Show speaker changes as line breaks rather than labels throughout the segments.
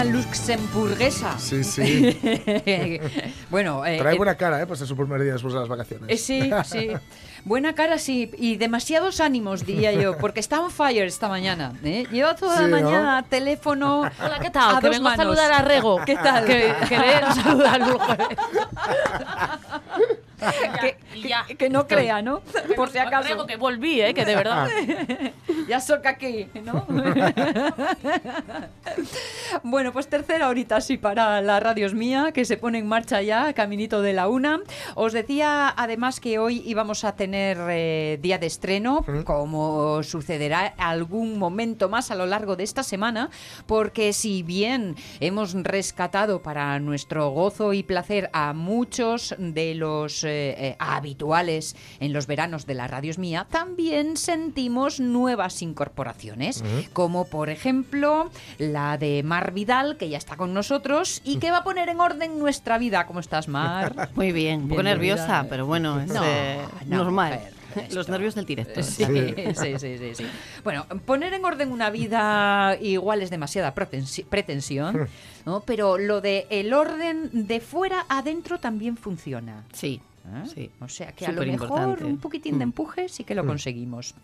Una luxemburguesa.
Sí, sí.
bueno, eh,
Trae
eh,
buena cara, ¿eh? Pues es super medida después de las vacaciones.
eh, sí, sí. Buena cara, sí. Y demasiados ánimos, diría yo, porque está on fire esta mañana. ¿eh? Lleva toda
Sí,
la
¿no?
mañana teléfono.
Hola, ¿qué tal?
A
que
dos
vengo
manos.
a saludar a Rego.
¿Qué tal?
Que, que al.
que,
Y ya.
que- que no crea, ¿no? Por si acaso.
Rego, que volví, ¿eh? Que de verdad.
Ya soca aquí, ¿no? bueno, pues tercera horita sí para la Radios Mía, que se pone en marcha ya, caminito de la una. Os decía además que hoy íbamos a tener eh, día de estreno, como sucederá algún momento más a lo largo de esta semana, porque si bien hemos rescatado para nuestro gozo y placer a muchos de los eh, eh, habituales en los veranos de la Radios Mía, también sentimos nuevas incorporaciones, como por ejemplo la de Mar Vidal, que ya está con nosotros y que va a poner en orden nuestra vida. ¿Cómo estás, Mar?
Muy bien, un poco nerviosa, pero bueno, es
No,
eh,
no,
normal. Los nervios del directo.
Sí, sí, sí, sí, sí. Bueno, poner en orden una vida igual es demasiada pretensi- pretensión, ¿no? pero lo de el orden de fuera adentro también funciona.
Sí,
¿eh?
sí.
O sea que a lo mejor un poquitín de
Mm.
empuje sí que lo conseguimos.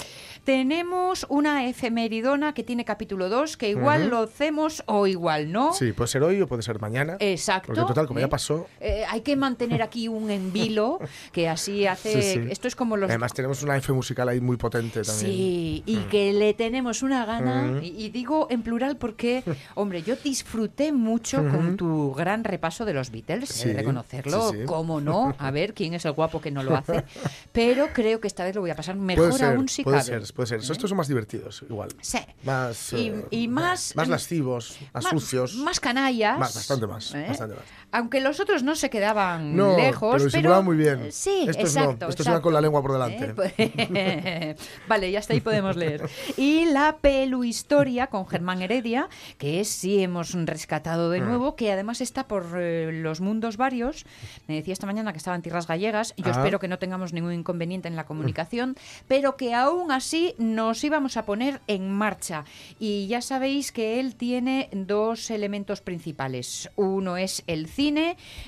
Tenemos una efemeridona que tiene capítulo 2, que igual
Ujú.
lo hacemos o igual no.
Sí, puede ser hoy o puede ser mañana.
Exacto.
Porque total, como
¿eh?
ya pasó.
Eh, hay que mantener aquí un envilo que así hace.
Sí, sí.
Esto es como los
Además, tenemos una F musical ahí muy potente también.
Sí, y
Mm.
que le tenemos una gana,
Mm.
y, y digo en plural porque, hombre, yo disfruté mucho con tu gran repaso de los Beatles,
Sí,
reconocerlo, cómo no, a ver quién es el guapo que no lo hace, pero creo que esta vez lo voy a pasar mejor
Puede ser,
aún si
puede
cabe.
ser, puede ser. Estos son más divertidos, igual.
Sí.
Más,
Y-
eh,
y más-
Más lascivos, más, sucios.
Más canallas.
Más, bastante más,
¿eh?
bastante más.
Aunque los otros no se quedaban
No,
lejos.
pero disimulaban muy bien.
Sí,
Estos
exacto.
no, estos
exacto.
con la lengua por delante.
¿Eh? Pues- vale, ya hasta ahí podemos leer. Y la pelu historia con Germán Heredia, que sí hemos rescatado
Mm.
de nuevo, que además está por eh, los mundos varios. Me decía esta mañana que estaba en tierras gallegas. Yo
Ah.
espero que no tengamos ningún inconveniente en la comunicación, pero que aún así nos íbamos a poner en marcha. Y ya sabéis que él tiene dos elementos principales. Uno es el cine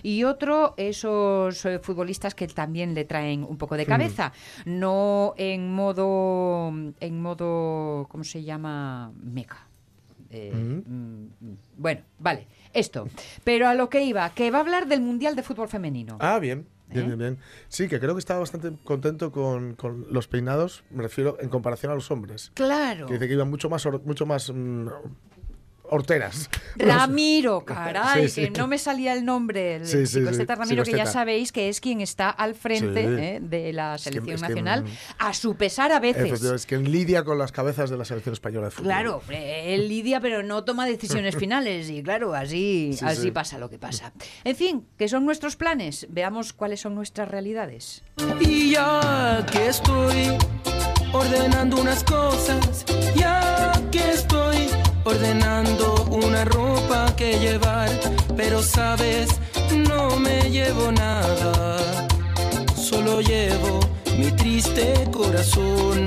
y otro esos eh, futbolistas que también le traen un poco de cabeza. No en modo, en modo, ¿cómo se llama? Meca. Eh, mm, bueno, vale, esto. Pero a lo que iba, que va a hablar del Mundial de Fútbol Femenino.
Ah, bien. Bien,
¿Eh?
bien, bien. Sí, que creo que estaba bastante contento con, con los peinados, me refiero en comparación a los hombres.
Claro.
Que dice que iban mucho más, mucho más mm, horteras.
Ramiro, caray,
Sí, sí.
que no me salía el nombre. El
Sí, sí,
chico
sí.
este Ramiro, que ya sabéis que es quien está al frente
Sí.
eh, de la
que-
selección
es que,
nacional, a su pesar a veces.
Es que lidia con las cabezas de la selección española de fútbol.
Claro, él lidia, pero no toma decisiones finales. Y claro, así,
Sí,
así
sí.
pasa lo que pasa. En fin, ¿qué son nuestros planes? Veamos cuáles son nuestras realidades.
Y ya que estoy ordenando unas cosas, ya que estoy ordenando una ropa que llevar, pero sabes, no me llevo nada, solo llevo mi triste corazón.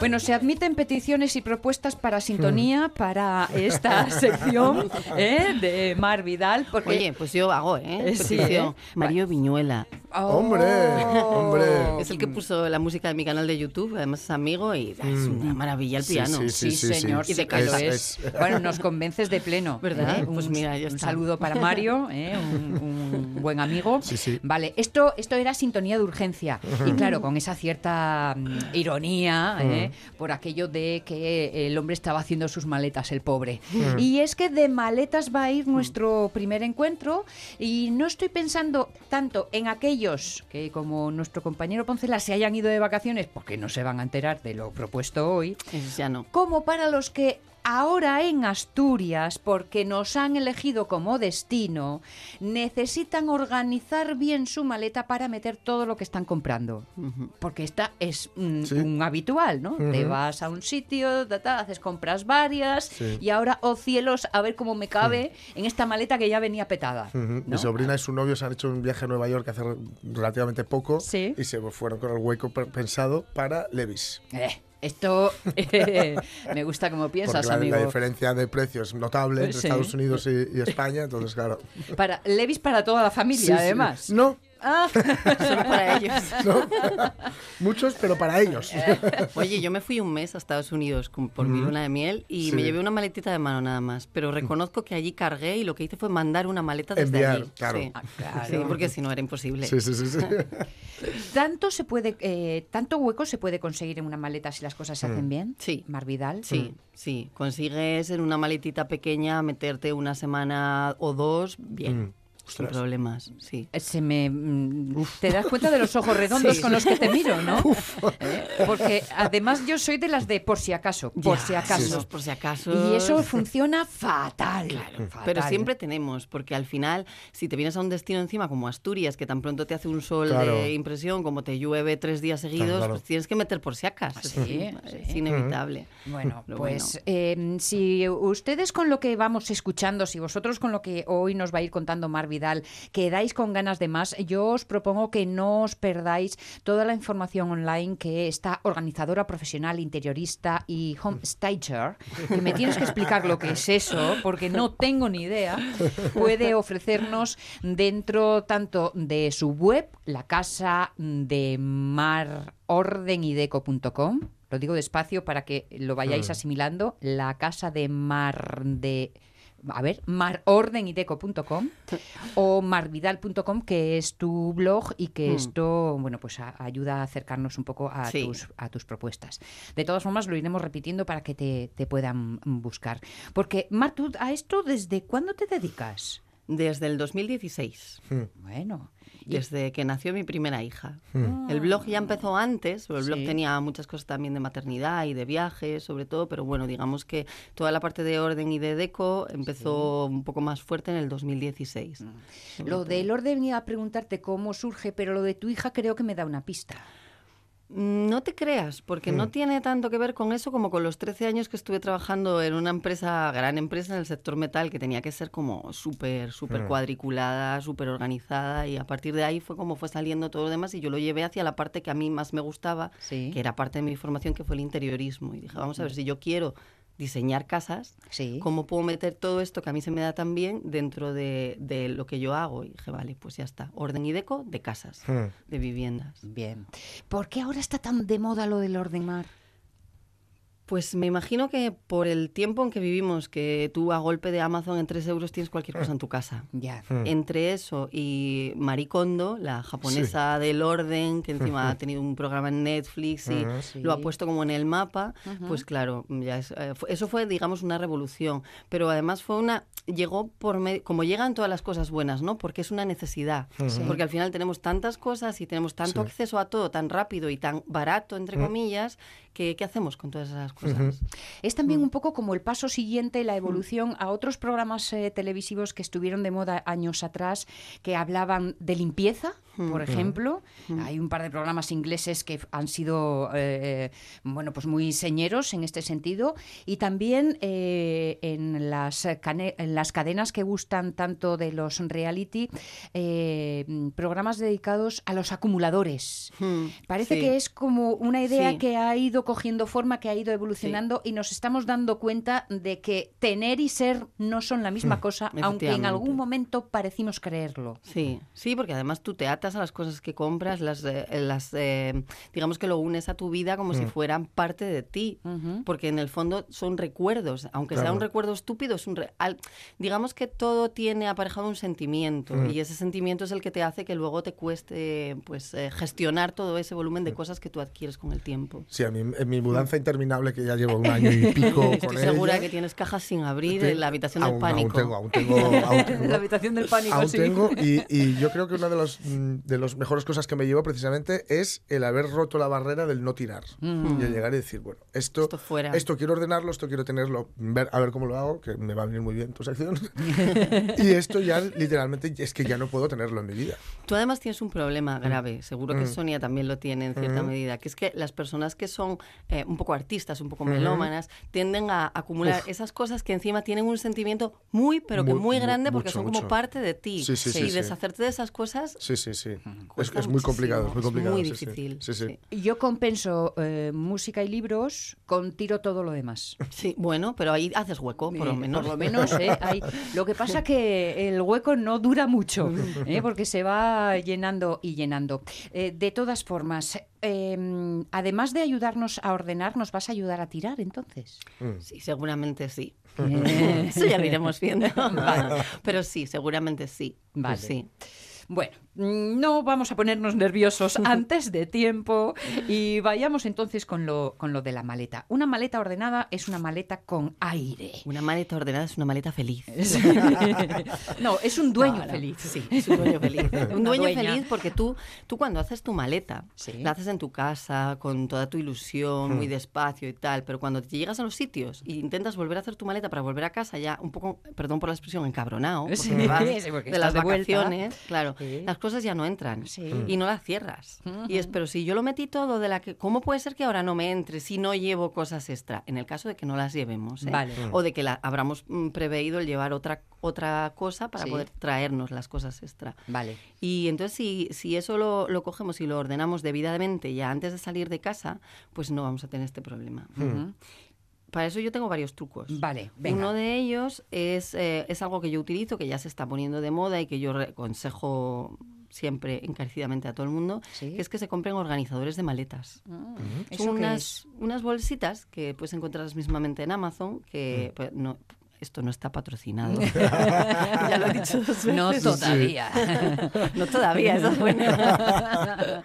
Bueno, se admiten peticiones y propuestas para sintonía para esta sección ¿eh? de Mar Vidal. Porque
Oye, pues yo hago, ¿eh?
Eh, sí,
Petición.
¿eh?
Mario Viñuela,
Hombre, hombre.
Es el que puso la música de mi canal de YouTube, además es amigo y es una maravilla el
Sí,
piano.
sí,
Sí,
sí, sí.
señor,
Y de casa.
es.
Es-
Bueno, nos convences de pleno.
¿Verdad?
¿eh?
Pues
Un-
mira, ya
un saludo para Mario, ¿eh? un, un buen amigo.
Sí, sí.
Vale, esto, esto era sintonía de urgencia. Y claro, con esa cierta mm, ¿eh? por aquello de que el hombre estaba haciendo sus maletas, el pobre. Y es que de maletas va a ir nuestro primer encuentro y no estoy pensando tanto en aquellos que como nuestro compañero Poncela se hayan ido de vacaciones porque no se van a enterar de lo propuesto hoy,
ya no.
como para los que ahora en Asturias, porque nos han elegido como destino, necesitan organizar bien su maleta para meter todo lo que están comprando. Porque esta es mm,
Sí.
un habitual, ¿no? Te vas a un sitio, ta, ta, haces compras varias
Sí.
y ahora, oh cielos, a ver cómo me cabe en esta maleta que ya venía petada.
Mi sobrina y su novio se han hecho un viaje a Nueva York hace relativamente poco
Sí.
y se fueron con el hueco pe- pensado para Levis.
Eh, esto eh, me gusta como piensas,
Porque la,
amigo.
la diferencia de precio es notable entre
Sí.
Estados Unidos y, y España, entonces claro.
Para Levis para toda la familia,
Sí, sí.
además.
No,
Ah,
Solo para ellos.
no. Muchos, pero para ellos.
Oye, yo me fui un mes a Estados Unidos por mi luna de miel y
Sí.
me llevé una maletita de mano nada más. Pero reconozco que allí cargué y lo que hice fue mandar una maleta desde
Enviar,
allí.
claro.
Sí.
Ah, claro.
Sí, porque si no era imposible.
Sí, sí, sí. sí.
tanto se puede, eh, tanto hueco se puede conseguir en una maleta si las cosas se hacen bien.
Sí.
Mar Vidal.
Sí, sí. Consigues en una maletita pequeña meterte una semana o dos bien.
Mm.
Sin problemas, sí.
Eh, Se me, mm, te das cuenta de los ojos redondos
Sí.
con los que te miro, ¿no? Eh, Porque además yo soy de las de por si acaso, por
Ya,
si acaso.
por si acaso.
Y eso funciona fatal. fatal.
Pero siempre tenemos, porque al final, si te vienes a un destino encima como Asturias, que tan pronto te hace un sol
Claro.
de impresión, como te llueve tres días seguidos,
claro.
pues tienes que meter por si acaso.
Sí,
es inevitable.
Bueno,
Pero
pues eh, si ustedes con lo que vamos escuchando, si vosotros con lo que hoy nos va a ir contando Mar Vidal, quedáis con ganas de más, yo os propongo que no os perdáis toda la información online que esta organizadora profesional, interiorista y homestager, que me tienes que explicar lo que es eso, porque no tengo ni idea, puede ofrecernos dentro tanto de su web, la casa de marordenideco.com, lo digo despacio para que lo vayáis asimilando, la casa de mar de a ver, marordenideco.com o marvidal.com, que es tu blog y que
Mm.
esto, bueno, pues a- ayuda a acercarnos un poco a,
Sí.
tus, a tus propuestas. De todas formas, lo iremos repitiendo para que te, te puedan buscar. Porque, Mar, ¿tú a esto desde cuándo te dedicas?
Desde el 2016,
Bueno, y-
desde que nació mi primera hija.
Hmm.
El blog ya empezó antes, pero el blog
Sí.
tenía muchas cosas también de maternidad y de viajes, sobre todo, pero bueno, digamos que toda la parte de orden y de deco empezó un poco más fuerte en el 2016. sobre
Mm. lo
todo.
del orden iba a preguntarte cómo surge, pero lo de tu hija creo que me da una pista.
Mm, No te creas, porque
Hmm.
no tiene tanto que ver con eso como con los 13 años que estuve trabajando en una empresa, gran empresa en el sector metal, que tenía que ser como súper,
Hmm.
súper cuadriculada, súper organizada, y a partir de ahí fue como fue saliendo todo lo demás, y yo lo llevé hacia la parte que a mí más me gustaba,
Sí.
que era parte de mi formación, que fue el interiorismo. Y dije, vamos a ver, si yo quiero diseñar casas,
Sí.
¿cómo puedo meter todo esto que a mí se me da tan bien dentro de, de lo que yo hago? Y dije, vale, pues ya está, orden y deco de casas,
Hmm.
de viviendas.
Bien. ¿Por qué ahora está tan de moda lo del orden mar?
Pues me imagino que por el tiempo en que vivimos, que tú a golpe de Amazon en 3 euros tienes cualquier cosa en tu casa.
Ya.
Hmm.
Entre eso y Maricondo, la japonesa del orden, que encima ha tenido un programa en Netflix y.
Sí.
lo ha puesto como en el mapa, pues claro, ya es- eh, eso fue, digamos, una revolución. Pero además fue una, llegó por medio, como llegan todas las cosas buenas, ¿no? Porque es una necesidad. Porque al final tenemos tantas cosas y tenemos tanto
Sí.
acceso a todo tan rápido y tan barato, entre comillas, ¿qué hacemos con todas esas cosas?
Es también un poco como el paso siguiente, la evolución a otros programas eh, televisivos que estuvieron de moda años atrás, que hablaban de limpieza, por ejemplo. Hay un par de programas ingleses que han sido, eh, bueno, pues muy señeros en este sentido. Y también eh, en, las en las cadenas que gustan tanto de los reality, eh, programas dedicados a los acumuladores.
Hmm,
Parece
sí.
que es como una idea
Sí.
que ha ido cogiendo forma, que ha ido evolucionando y nos estamos dando cuenta de que tener y ser no son la misma cosa, aunque en algún momento parecimos creerlo.
Sí, sí, porque además tú te atas a las cosas que compras, las, eh, las eh, digamos que lo unes a tu vida como
Mm.
si fueran parte de ti, porque en el fondo son recuerdos, aunque sea un recuerdo estúpido, es un re- al- digamos que todo tiene aparejado un sentimiento
Mm.
y ese sentimiento es el que te hace que luego te cueste pues eh, gestionar todo ese volumen de cosas que tú adquieres con el tiempo.
Sí, a mí en mi mudanza interminable que ya llevo un año y pico
Estoy
con
segura
ella,
que tienes cajas sin abrir en la habitación del
aún-
pánico.
Aún tengo, aún tengo, aún tengo.
La habitación del pánico,
Aún
sí.
tengo, y, y yo creo que una de las mm, de las mejores cosas que me llevo precisamente es el haber roto la barrera del no tirar. Y el llegar y decir, bueno, esto,
Esto fuera.
esto quiero ordenarlo, esto quiero tenerlo, ver, a ver cómo lo hago, que me va a venir muy bien tu sección. y esto ya literalmente es que ya no puedo tenerlo en mi vida.
Tú además tienes un problema
Mm.
grave, seguro que Sonia también lo tiene en cierta medida, que es que las personas que son eh, un poco artistas, un poco melómanas, tienden a acumular esas cosas que encima tienen un sentimiento muy, pero que
Muy,
muy
mu-
grande porque
mucho,
son como
mucho.
parte de ti.
Sí, sí, sí,
y
sí.
deshacerte de esas cosas
Sí, sí, sí. Es, es muy complicado, es muy complicado.
muy
sí, sí.
difícil.
Sí, sí.
Yo compenso eh, música y libros con tiro todo lo demás.
Sí, bueno, pero ahí haces hueco, por lo
Eh,
menos.
Por lo menos, ¿eh? Hay- Lo que pasa que el hueco no dura mucho, ¿eh? porque se va llenando y llenando. Eh, de todas formas, eh, además de ayudarnos a ordenar, ¿nos vas a ayudar a tirar entonces?
Sí, seguramente sí.
Eh,
Eso ya lo iremos viendo. Vale. Pero sí, seguramente sí. Pues
Vale.
sí.
Bueno, mm, no vamos a ponernos nerviosos antes de tiempo y vayamos entonces con lo, con lo de la maleta. Una maleta ordenada es una maleta con aire.
Una maleta ordenada es una maleta feliz.
No, es un dueño
No, no.
feliz.
Sí, es un dueño feliz. un
Una
dueño
dueña.
feliz porque tú, tú cuando haces tu maleta,
Sí.
la haces en tu casa, con toda tu ilusión, muy despacio y tal, pero cuando te llegas a los sitios e intentas volver a hacer tu maleta para volver a casa ya un poco, perdón por la expresión, encabronado, porque
Sí,
vas
porque
de las
de vuelta.
vacaciones, claro,
Sí.
las cosas ya no entran
Sí.
y no las cierras. Y es, pero si yo lo metí todo de la que, ¿cómo puede ser que ahora no me entre si no llevo cosas extra? En el caso de que no las llevemos, ¿eh?
Vale.
o de que la, habramos mm, preveído el llevar otra, otra cosa para
Sí.
poder traernos las cosas extra.
Vale.
Y entonces si, si eso lo, lo cogemos y lo ordenamos debidamente ya antes de salir de casa, pues no vamos a tener este problema. Para eso yo tengo varios trucos.
Vale, venga.
Uno de ellos es, eh, es algo que yo utilizo, que ya se está poniendo de moda y que yo aconsejo siempre encarecidamente a todo el mundo,
Sí.
que es que se compren organizadores de maletas.
¿Eso
Son unas, unas bolsitas que puedes encontrar mismamente en Amazon, que pues, no, esto no está patrocinado. ya lo he dicho dos veces.
No todavía.
No todavía, eso es bueno.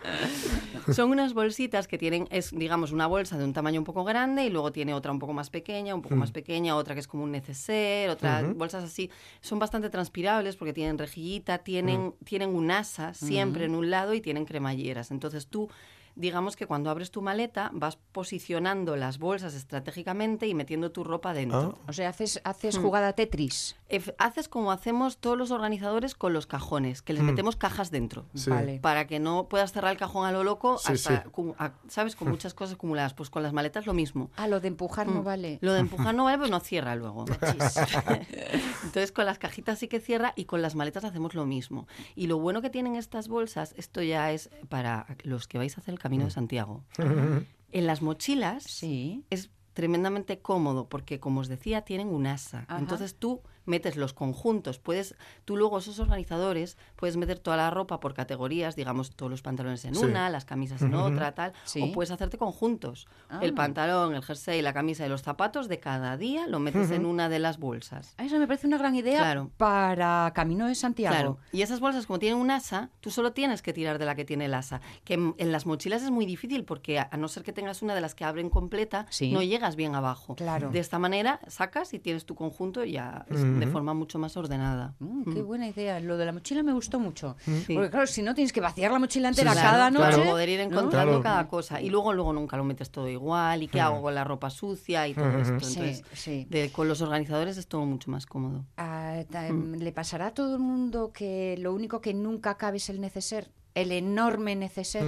Son unas bolsitas que tienen, es digamos una bolsa de un tamaño un poco grande y luego tiene otra un poco más pequeña, un poco más pequeña, otra que es como un neceser, otras bolsas así. Son bastante transpirables porque tienen rejillita, tienen, tienen un asa siempre en un lado y tienen cremalleras. Entonces tú digamos que cuando abres tu maleta vas posicionando las bolsas estratégicamente y metiendo tu ropa dentro.
O sea, haces, haces
Mm.
jugada Tetris.
Haces como hacemos todos los organizadores con los cajones, que les metemos cajas dentro.
Sí.
Vale.
Para que no puedas cerrar el cajón a lo loco,
Sí,
hasta,
sí.
a- ¿sabes? Con muchas cosas acumuladas. Pues con las maletas lo mismo.
Ah, lo de empujar no
Mm.
vale.
Lo de empujar no vale, pues no cierra luego. Entonces con las cajitas sí que cierra y con las maletas hacemos lo mismo. Y lo bueno que tienen estas bolsas, esto ya es para los que vais a hacer el Camino de Santiago. En las mochilas
Sí.
es tremendamente cómodo porque, como os decía, tienen un asa.
Ajá.
Entonces tú metes los conjuntos, puedes, tú luego esos organizadores puedes meter toda la ropa por categorías, digamos todos los pantalones en
Sí.
una, las camisas en otra, tal,
Sí.
o puedes hacerte conjuntos.
Ah.
El pantalón, el jersey, la camisa y los zapatos de cada día lo metes en una de las bolsas.
Ah, Eso me parece una gran idea
Claro.
para Camino de Santiago.
Claro. Y esas bolsas, como tienen un asa, tú solo tienes que tirar de la que tiene el asa. Que en, en las mochilas es muy difícil porque a, a no ser que tengas una de las que abren completa,
Sí.
no llegas bien abajo.
Claro.
De esta manera sacas y tienes tu conjunto y ya es de forma mucho más ordenada.
Mm, qué buena idea. Lo de la mochila me gustó mucho.
Sí.
Porque claro, si no tienes que vaciar la mochila entera
sí,
cada
Claro,
noche.
para poder ir
¿no?
encontrando
Claro.
cada cosa. Y luego, luego nunca lo metes todo igual. ¿Y qué hago con la ropa sucia y todo esto?
Sí,
Entonces,
sí.
de- con los organizadores es todo mucho más cómodo.
Ah, ta- ¿Le pasará a todo el mundo que lo único que nunca cabe es el neceser? El enorme neceser.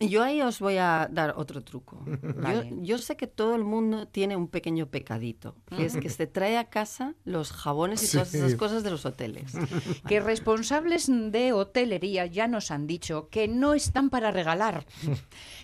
Mm.
Yo ahí os voy a dar otro truco.
Vale.
Yo, yo sé que todo el mundo tiene un pequeño pecadito, que es que se trae a casa los jabones y todas esas cosas de los hoteles.
Que responsables de hotelería ya nos han dicho que no están para regalar,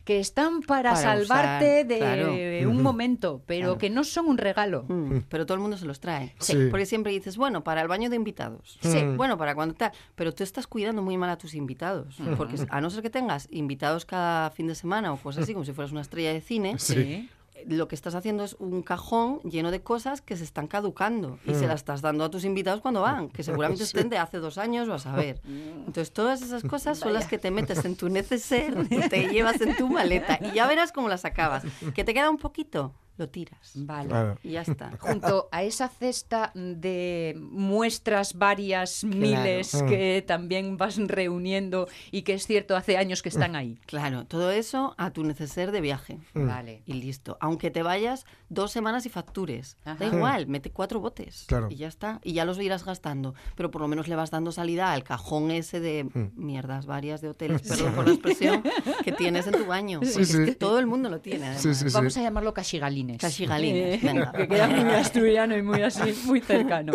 que están para,
Para
salvarte
usar,
de
claro.
un momento, pero que no son un regalo.
Mm, Pero todo el mundo se los trae.
Sí.
Porque siempre dices, bueno, para el baño de invitados.
Sí.
Bueno, para cuando tal. Pero tú estás cuidando muy mal a tus invitados. Porque a no ser que tengas invitados cada fin de semana o cosas así, como si fueras una estrella de cine,
Sí.
lo que estás haciendo es un cajón lleno de cosas que se están caducando y se las estás dando a tus invitados cuando van, que seguramente estén de hace dos años o a saber. Entonces todas esas cosas son las que te metes en tu neceser te llevas en tu maleta y ya verás cómo las acabas. Que te queda un poquito, lo tiras
Vale.
Claro.
y ya está.
Junto a esa cesta de muestras varias miles
Mm.
que también vas reuniendo y que es cierto hace años que están ahí.
Claro, todo eso a tu neceser de viaje.
Vale.
Y listo. Aunque te vayas dos semanas y factures.
Ajá.
Da igual, mete cuatro botes.
Claro.
Y ya está. Y ya los irás gastando. Pero por lo menos le vas dando salida al cajón ese de mierdas varias de hoteles, perdón por la expresión, que tienes en tu baño.
Sí,
es
sí.
que todo el mundo lo tiene.
Vamos a llamarlo cachigalines.
Cachigalines,
Eh,
venga.
que queda muy asturiano y muy así, muy cercano.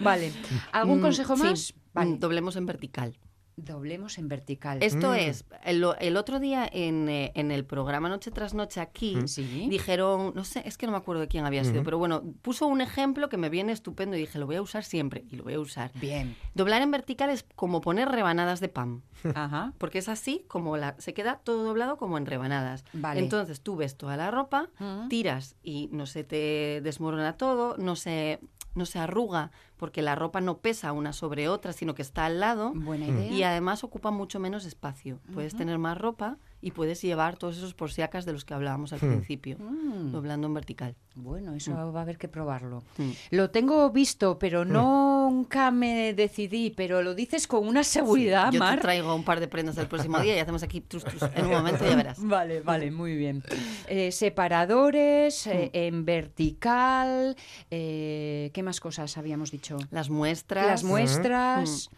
Vale. ¿Algún
Mm,
consejo
sí,
más? Vale.
mm, Doblemos en vertical.
Doblemos en vertical.
Esto es, el, el otro día en, eh, en el programa Noche tras Noche aquí,
Sí.
dijeron, no sé, es que no me acuerdo de quién había sido, pero bueno, puso un ejemplo que me viene estupendo y dije, lo voy a usar siempre y lo voy a usar.
Bien.
Doblar en vertical es como poner rebanadas de pan,
Ajá.
porque es así como la, se queda todo doblado como en rebanadas.
Vale.
Entonces tú ves toda la ropa,
Mm.
tiras y no se te desmorona todo, no se, no se arruga, porque la ropa no pesa una sobre otra, sino que está al lado.
Buena idea.
Y además ocupa mucho menos espacio. Puedes tener más ropa y puedes llevar todos esos porsiacas de los que hablábamos al principio,
Mm.
doblando en vertical.
Bueno, eso va a haber que probarlo. Lo tengo visto, pero nunca me decidí. Pero lo dices con una seguridad,
Yo
Mar.
te traigo un par de prendas el próximo día y hacemos aquí trus, trus. En un momento ya verás.
Vale, vale, muy bien. Eh, separadores, eh, en vertical. eh, ¿Qué más cosas habíamos dicho?
Las muestras.
Las muestras.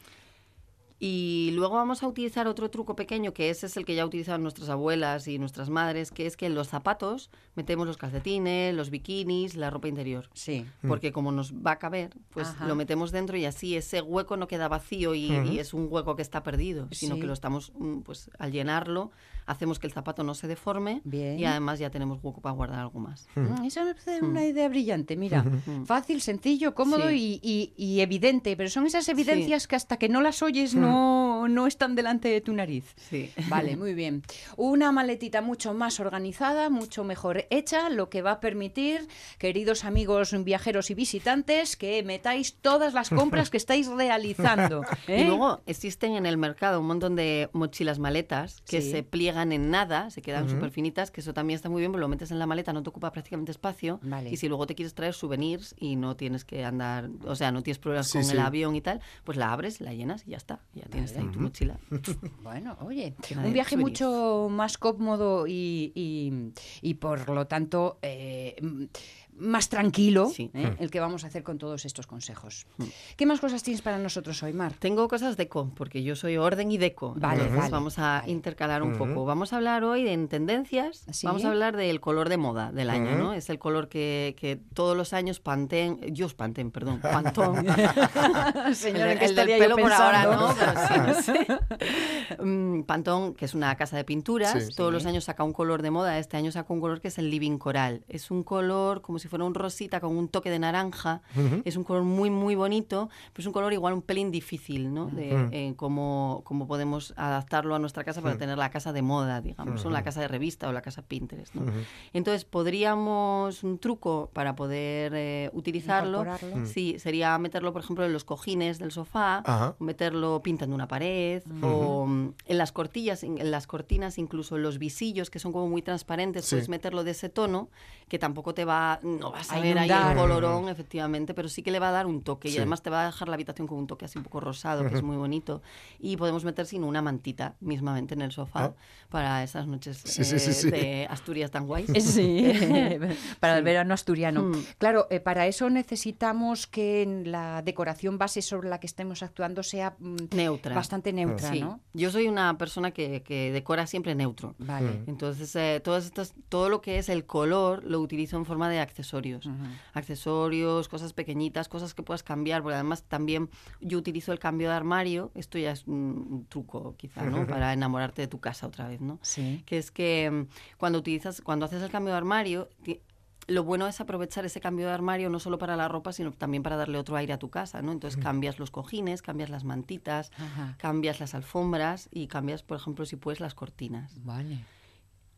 Y luego vamos a utilizar otro truco pequeño, que ese es el que ya utilizaban nuestras abuelas y nuestras madres, que es que en los zapatos metemos los calcetines, los bikinis, la ropa interior.
Sí.
Porque como nos va a caber, pues
Ajá.
lo metemos dentro y así ese hueco no queda vacío y, y es un hueco que está perdido, sino
Sí.
que lo estamos, mm, pues al llenarlo, hacemos que el zapato no se deforme
Bien.
y además ya tenemos hueco para guardar algo más.
Mm, Esa me parece una idea brillante, mira. Fácil, sencillo, cómodo
Sí.
y, y- y evidente, pero son esas evidencias que hasta que no las oyes no, no están delante de tu nariz.
Sí.
Vale, muy bien. Una maletita mucho más organizada, mucho mejor hecha, lo que va a permitir, queridos amigos viajeros y visitantes, que metáis todas las compras que estáis realizando. ¿eh?
Y luego existen en el mercado un montón de mochilas maletas que
Sí.
se pliegan en nada, se quedan súper finitas, que eso también está muy bien, porque lo metes en la maleta, no te ocupa prácticamente espacio.
Vale.
Y si luego te quieres traer souvenirs y no tienes que andar, o sea, no tienes problemas
Sí,
con
sí.
el avión y tal, pues la abres, la llenas y ya está. Ya tienes ahí tu mochila.
Bueno, oye, un viaje
souvenirs.
mucho más cómodo y, y- y por lo tanto eh, más tranquilo
Sí.
¿eh? el que vamos a hacer con todos estos consejos. ¿Qué más cosas tienes para nosotros hoy, Mar?
Tengo cosas deco, porque yo soy orden y deco.
Vale,
Entonces
vale,
vamos a
vale.
intercalar un poco. Vamos a hablar hoy de en tendencias.
¿Sí?
Vamos a hablar del color de moda del año, ¿no? Es el color que, que todos los años Pantene, yo Pantene, perdón, Pantón.
Señora,
el,
¿qué
el del pelo por ahora no, pero sí. Mm, Pantón, que es una casa de pinturas,
Sí.
todos
Sí.
los años saca un color de moda. Este año saca un color que es el living coral. Es un color como si fuera un rosita con un toque de naranja. Es un color muy, muy bonito, pero es un color igual un pelín difícil, ¿no? De eh, cómo, cómo podemos adaptarlo a nuestra casa para tener la casa de moda, digamos, o la casa de revista o la casa Pinterest, ¿no? Entonces, podríamos, un truco para poder eh, utilizarlo, sí, sería meterlo, por ejemplo, en los cojines del sofá, meterlo pintando una pared, o en las cortillas, en en las cortinas, incluso en los visillos, que son como muy transparentes,
Sí.
puedes meterlo de ese tono, que tampoco te va, no vas a,
A
ver ahí el colorón, efectivamente, pero sí que le va a dar un toque y además te va a dejar la habitación con un toque así un poco rosado, que es muy bonito. Y podemos meter sin una mantita mismamente en el sofá
Ah.
para esas noches
Sí, sí, sí,
eh,
sí.
de Asturias tan guays.
Sí, para el verano asturiano.
Mm.
Claro, eh, para eso necesitamos que la decoración base sobre la que estemos actuando sea mm,
Neutra.
bastante neutra,
Sí.
¿no?
Yo soy una persona que, que decora siempre neutro.
Vale.
Entonces, eh, todas estas, todo lo que es el color lo utilizo en forma de accesorios. Accesorios, cosas pequeñitas, cosas que puedas cambiar, porque además también yo utilizo el cambio de armario, esto ya es un, un truco quizá, ¿no? Para enamorarte de tu casa otra vez, ¿no?
Sí.
Que es que mm, cuando utilizas, cuando haces el cambio de armario, lo bueno es aprovechar ese cambio de armario no solo para la ropa, sino también para darle otro aire a tu casa, ¿no? Entonces cambias los cojines, cambias las mantitas,
Ajá.
cambias las alfombras y cambias, por ejemplo, si puedes, las cortinas.
Vale.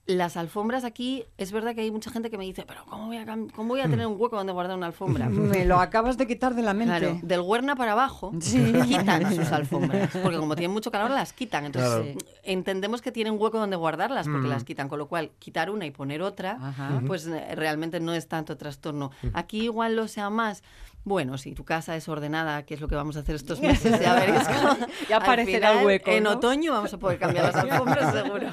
Las alfombras aquí, es verdad que hay mucha gente que me dice, pero ¿cómo voy a, cómo voy a tener un hueco donde guardar una alfombra?
Me lo acabas de quitar de la mente.
Claro, del Huerna para abajo
Sí.
quitan sus alfombras, porque como tienen mucho calor las quitan. Entonces
Claro.
entendemos que tienen hueco donde guardarlas porque
Mm.
las quitan, con lo cual quitar una y poner otra,
Ajá.
pues eh, realmente no es tanto trastorno. Aquí igual lo sea más. Bueno, si tu casa es ordenada, que es lo que vamos a hacer estos meses, ya veréis. cómo
Ya
al
aparecerá el
final,
hueco,
En
¿no?
otoño vamos a poder cambiar las alfombras, seguro.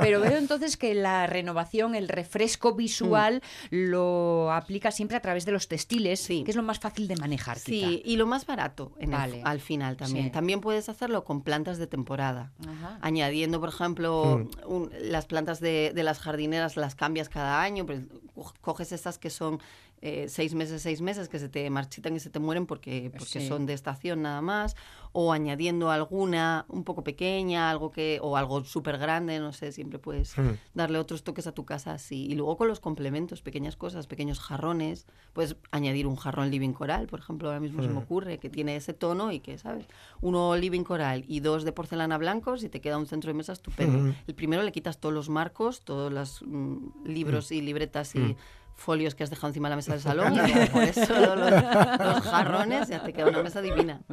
Pero veo entonces que la renovación, el refresco visual, lo aplica siempre a través de los textiles,
Sí.
que es lo más fácil de manejar.
Sí, y lo más barato en el- al final también.
Sí.
También puedes hacerlo con plantas de temporada.
Ajá.
añadiendo, por ejemplo, un- las plantas de, de las jardineras las cambias cada año, pero co- coges estas que son eh, seis meses, seis meses, que se te marchitan y se te mueren porque, porque
Sí.
son de estación nada más, o añadiendo alguna un poco pequeña, algo que o algo súper grande, no sé, siempre puedes darle otros toques a tu casa así. Y luego con los complementos, pequeñas cosas, pequeños jarrones, puedes añadir un jarrón living coral, por ejemplo, ahora mismo se me ocurre, que tiene ese tono y que, ¿sabes? Uno living coral y dos de porcelana blancos y te queda un centro de mesa estupendo. El primero le quitas todos los marcos, todos los mm, libros y libretas y folios que has dejado encima de la mesa del salón y pones solo los, los jarrones y ya te queda una mesa divina.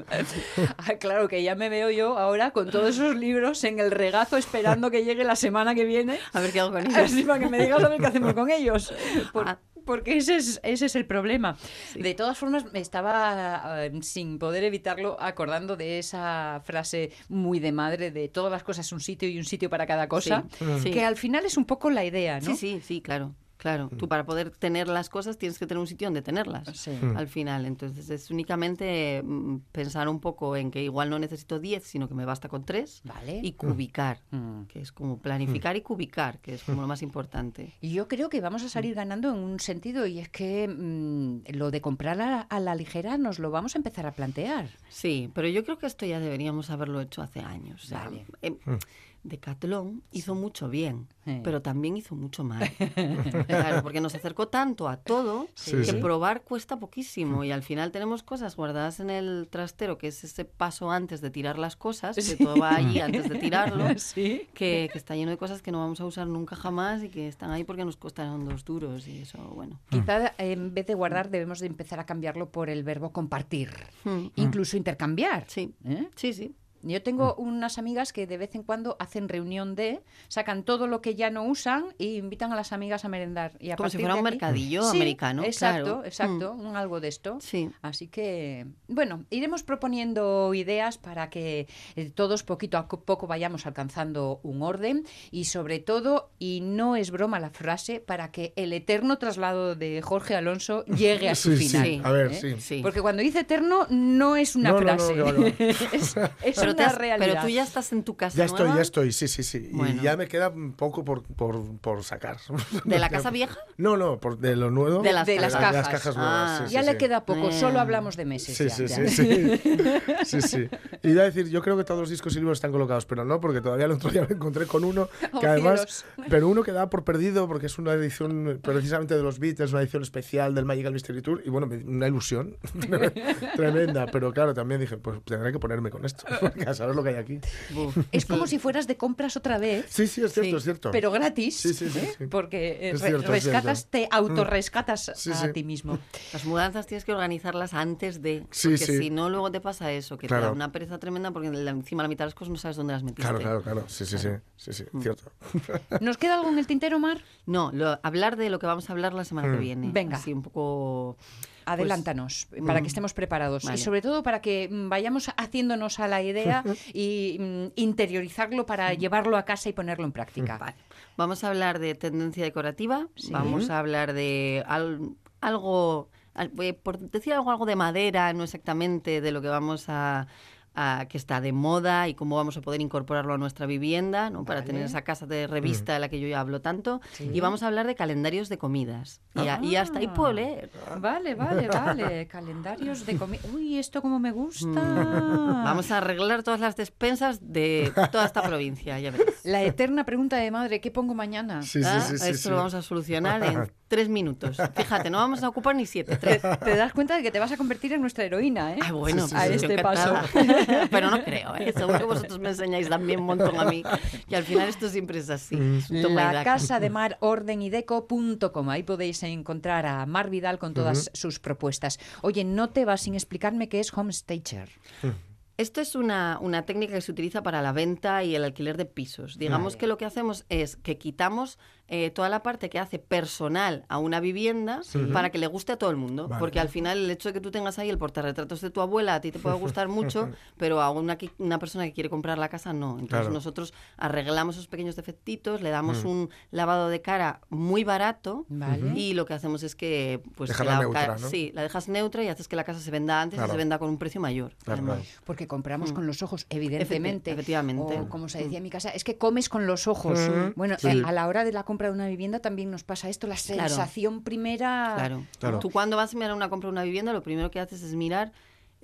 Ah, claro que ya me veo yo ahora con todos esos libros en el regazo esperando que llegue la semana que viene.
A ver qué hago con ellos.
Así para que me digas a ver qué hacemos con ellos. Por-
Ah.
porque ese es, ese es el problema. De todas formas, me estaba, eh, sin poder evitarlo, acordando de esa frase muy de madre de todas las cosas un sitio y un sitio para cada cosa,
Sí.
que al final es un poco la idea, ¿no?
Sí, sí, sí, claro. Claro, tú para poder tener las cosas tienes que tener un sitio donde tenerlas
Sí.
al final. Entonces es únicamente mm, pensar un poco en que igual no necesito 10, sino que me basta con 3
Vale.
y cubicar,
Mm.
que es como planificar y cubicar, que es como lo más importante.
Y yo creo que vamos a salir ganando en un sentido y es que mm, lo de comprar a, a la ligera nos lo vamos a empezar a plantear.
Sí, pero yo creo que esto ya deberíamos haberlo hecho hace años. O sea,
Vale.
em, Decathlon hizo mucho bien,
Sí.
pero también hizo mucho mal. claro, porque nos acercó tanto a todo
Sí,
que
sí.
probar cuesta poquísimo y al final tenemos cosas guardadas en el trastero, que es ese paso antes de tirar las cosas, que todo va allí antes de tirarlo,
Sí.
que, que está lleno de cosas que no vamos a usar nunca jamás y que están ahí porque nos costaron dos duros y eso, bueno.
Quizá en vez de guardar debemos de empezar a cambiarlo por el verbo compartir,
Mm.
incluso intercambiar.
Sí,
¿eh?
sí, sí.
Yo tengo unas amigas que de vez en cuando hacen reunión de, sacan todo lo que ya no usan y invitan a las amigas a merendar. Y a
Como si fuera un
aquí-
mercadillo
Sí,
americano,
Exacto,
claro. Mm.
exacto, un algo de esto.
Sí.
Así que, bueno, iremos proponiendo ideas para que eh, todos poquito a co- poco vayamos alcanzando un orden y sobre todo, y no es broma la frase, para que el eterno traslado de Jorge Alonso llegue a su
Sí,
final.
sí.
a ver,
¿eh?
sí.
Sí.
Porque cuando dice eterno no es una
No, no, no,
frase,
que va.
es, es
pero, te has- pero tú ya estás en tu casa
Ya estoy, ya estoy, sí, sí, sí.
Bueno.
Y ya me queda un poco por, por, por sacar.
¿De la casa vieja?
No, no, por, de lo nuevo.
De las
De las
cajas.
cajas.
nuevas.
Ah.
sí,
ya
sí,
le
sí.
queda poco,
Eh.
solo hablamos de meses.
Sí,
ya,
sí,
ya.
sí, sí. Sí, sí. Y iba a decir, yo creo que todos los discos y libros están colocados, pero no, porque todavía el otro día me encontré con uno
Oh,
que además,
cielos.
pero uno que da por perdido porque es una edición precisamente de los Beatles, una edición especial del Magical Mystery Tour y bueno, me- una ilusión tremenda, pero claro, también dije, pues tendré que ponerme con esto. A saber lo que hay aquí.
Es como si fueras de compras otra vez.
Sí, sí, es cierto,
Sí,
es cierto.
Pero gratis,
Sí, sí, sí,
¿eh? porque eh,
Es
re-
cierto, es
rescatas, te autorrescatas
Sí,
a
sí.
ti mismo.
Las mudanzas tienes que organizarlas antes de.
Sí,
porque
sí.
si no, luego te pasa eso, que te da una pereza tremenda porque encima la mitad de las cosas no sabes dónde las metiste.
Claro, claro, claro. Sí, sí, sí. Sí, sí, cierto.
¿Nos queda algo en el tintero, Mar?
No, lo- hablar de lo que vamos a hablar la semana que
Mm.
viene.
Venga.
Así un poco.
Adelántanos, para que estemos preparados
Vale.
y sobre todo para que mm, vayamos haciéndonos a la idea y mm, interiorizarlo para llevarlo a casa y ponerlo en práctica.
Vale. Vamos a hablar de tendencia decorativa. Vamos a hablar de al- algo. al- eh, por decir algo, algo de madera, no exactamente de lo que vamos a. a- que está de moda y cómo vamos a poder incorporarlo a nuestra vivienda, ¿no? para
Vale.
tener esa casa de revista de la que yo ya hablo tanto. Y vamos a hablar de calendarios de comidas. Y, a- y hasta ahí puedo leer.
Vale, vale, vale. Calendarios de comida. Uy, esto como me gusta.
Mm. Vamos a arreglar todas las despensas de toda esta provincia, ya verás.
La eterna pregunta de madre, ¿qué pongo mañana?
Sí, sí,
Ah,
sí, sí.
Esto
sí.
lo vamos a solucionar en tres minutos. Fíjate, no vamos a ocupar ni siete, tres.
Te das cuenta de que te vas a convertir en nuestra heroína, ¿eh?
Ah, bueno,
Sí, sí,
pues
sí. A este
encantada. Pero no creo, ¿eh? Seguro que vosotros me enseñáis también un montón a mí. Y al final esto siempre es así. Toma y
La casa de mar ordenideco.com. Ahí podéis encontrar a Mar Vidal con todas sus propuestas. Oye, no te vas sin explicarme qué es Homestager.
Esto es una, una técnica que se utiliza para la venta y el alquiler de pisos. Digamos que lo que hacemos es que quitamos eh, toda la parte que hace personal a una vivienda para que le guste a todo el mundo.
Vale.
Porque al final el hecho de que tú tengas ahí el portarretratos de tu abuela a ti te puede gustar mucho, pero a una, una persona que quiere comprar la casa no. Entonces
Claro.
nosotros arreglamos esos pequeños defectitos, le damos un lavado de cara muy barato
Vale.
y lo que hacemos es que pues
Dejarla
la
neutra, ¿no?
sí, la dejas neutra y haces que la casa se venda antes
Claro.
y se venda con un precio mayor.
Claro.
Porque compramos con los ojos, evidentemente.
Efecti- efectivamente.
O, como se decía en mi casa, es que comes con los ojos.
Mm,
Bueno,
sí.
eh, a la hora de la compra de una vivienda también nos pasa esto, la
Claro.
sensación primera.
Claro.
Claro.
Tú cuando vas a mirar una compra de una vivienda, lo primero que haces es mirar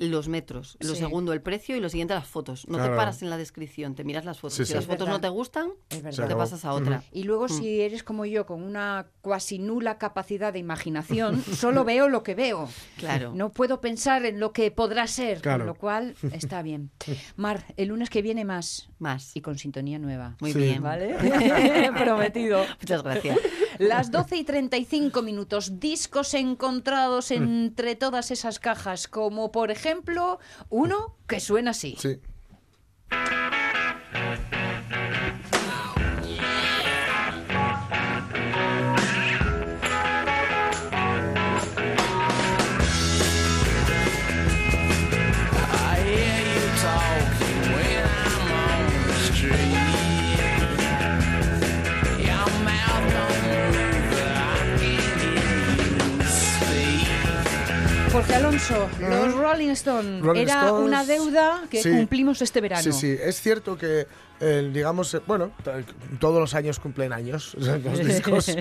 los metros, lo
Sí.
segundo el precio y lo siguiente las fotos. No
Claro.
te paras en la descripción, te miras las fotos.
Sí,
si las
Es
fotos
verdad.
no te gustan, te pasas a otra.
Y luego, si eres como yo, con una cuasi nula capacidad de imaginación, solo veo lo que veo.
Claro.
No puedo pensar en lo que podrá ser,
Claro.
con lo cual está bien. Mar, el lunes que viene más
Más.
y con sintonía nueva.
Muy
Sí.
bien.
¿Vale? Prometido.
Muchas gracias.
Las 12 y 35 minutos, discos encontrados entre todas esas cajas, como por ejemplo uno que suena así.
Sí.
Jorge Alonso, los Rolling Stones,
Rolling
era
Stones,
una deuda que
sí.
cumplimos este verano.
Sí, sí, es cierto que, eh, digamos, eh, bueno, todos los años cumplen años los discos,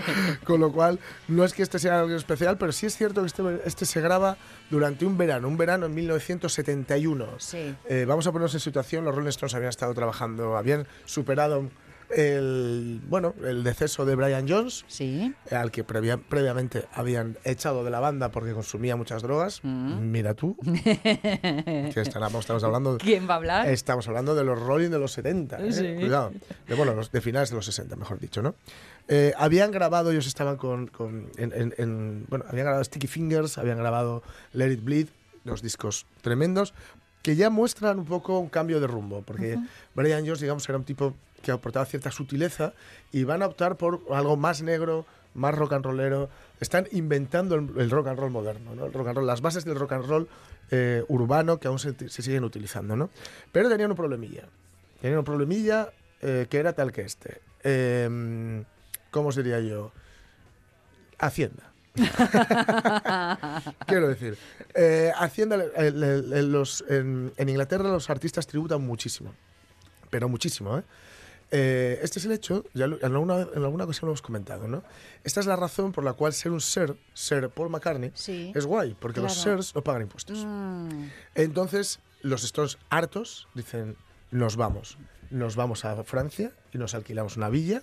con lo cual no es que este sea algo especial, pero sí es cierto que este, este se graba durante un verano, un verano en 1971.
Sí.
Eh, vamos a ponernos en situación, los Rolling Stones habían estado trabajando, habían superado el, bueno, el deceso de Brian Jones,
Sí.
al que previa- previamente habían echado de la banda porque consumía muchas drogas.
Mm.
Mira tú, que estamos hablando
¿Quién va a hablar?
Estamos hablando de los Rolling de los 70, ¿eh?
Sí.
cuidado. De, bueno, los, de finales de los 60, mejor dicho, ¿no? Eh, habían grabado, ellos estaban con, con- en, en- en- bueno, habían grabado Sticky Fingers, habían grabado Let It Bleed, dos discos tremendos, que ya muestran un poco un cambio de rumbo, porque Brian Jones, digamos, era un tipo que aportaba cierta sutileza y van a optar por algo más negro, más rock and rollero. Están inventando el, el rock and roll moderno, ¿no? El rock and roll, las bases del rock and roll eh, urbano que aún se, se siguen utilizando, ¿no? Pero tenían un problemilla. Tenían un problemilla eh, que era tal que este. Eh, ¿Cómo sería yo? Hacienda. Quiero decir, eh, Hacienda, el- el- los, en, en Inglaterra los artistas tributan muchísimo, pero muchísimo, ¿eh? Eh, este es el hecho, ya lo- en alguna, en alguna ocasión lo hemos comentado, ¿no? Esta es la razón por la cual ser un ser, ser Paul McCartney,
Sí.
es guay, porque los sers no pagan impuestos.
Mm.
Entonces, los Stones hartos dicen, nos vamos, nos vamos a Francia y nos alquilamos una villa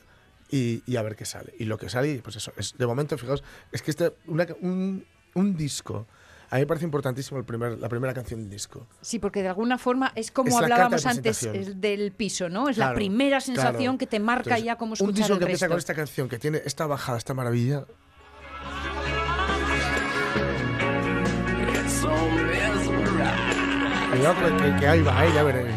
y, y a ver qué sale. Y lo que sale, pues eso, es, de momento, fijaos, es que este, una- un, un disco A mí me parece importantísimo el primer, la primera canción del disco.
Sí, porque de alguna forma es como
Es la
hablábamos
de
antes del piso, ¿no? Es la
Claro,
primera sensación
claro.
que te marca
Entonces,
ya cómo
Un
escuchar
disco
el
que empieza
resto.
con esta canción, que tiene esta bajada, esta maravilla. Cuidado que, que- que ahí va, ahí ya veréis.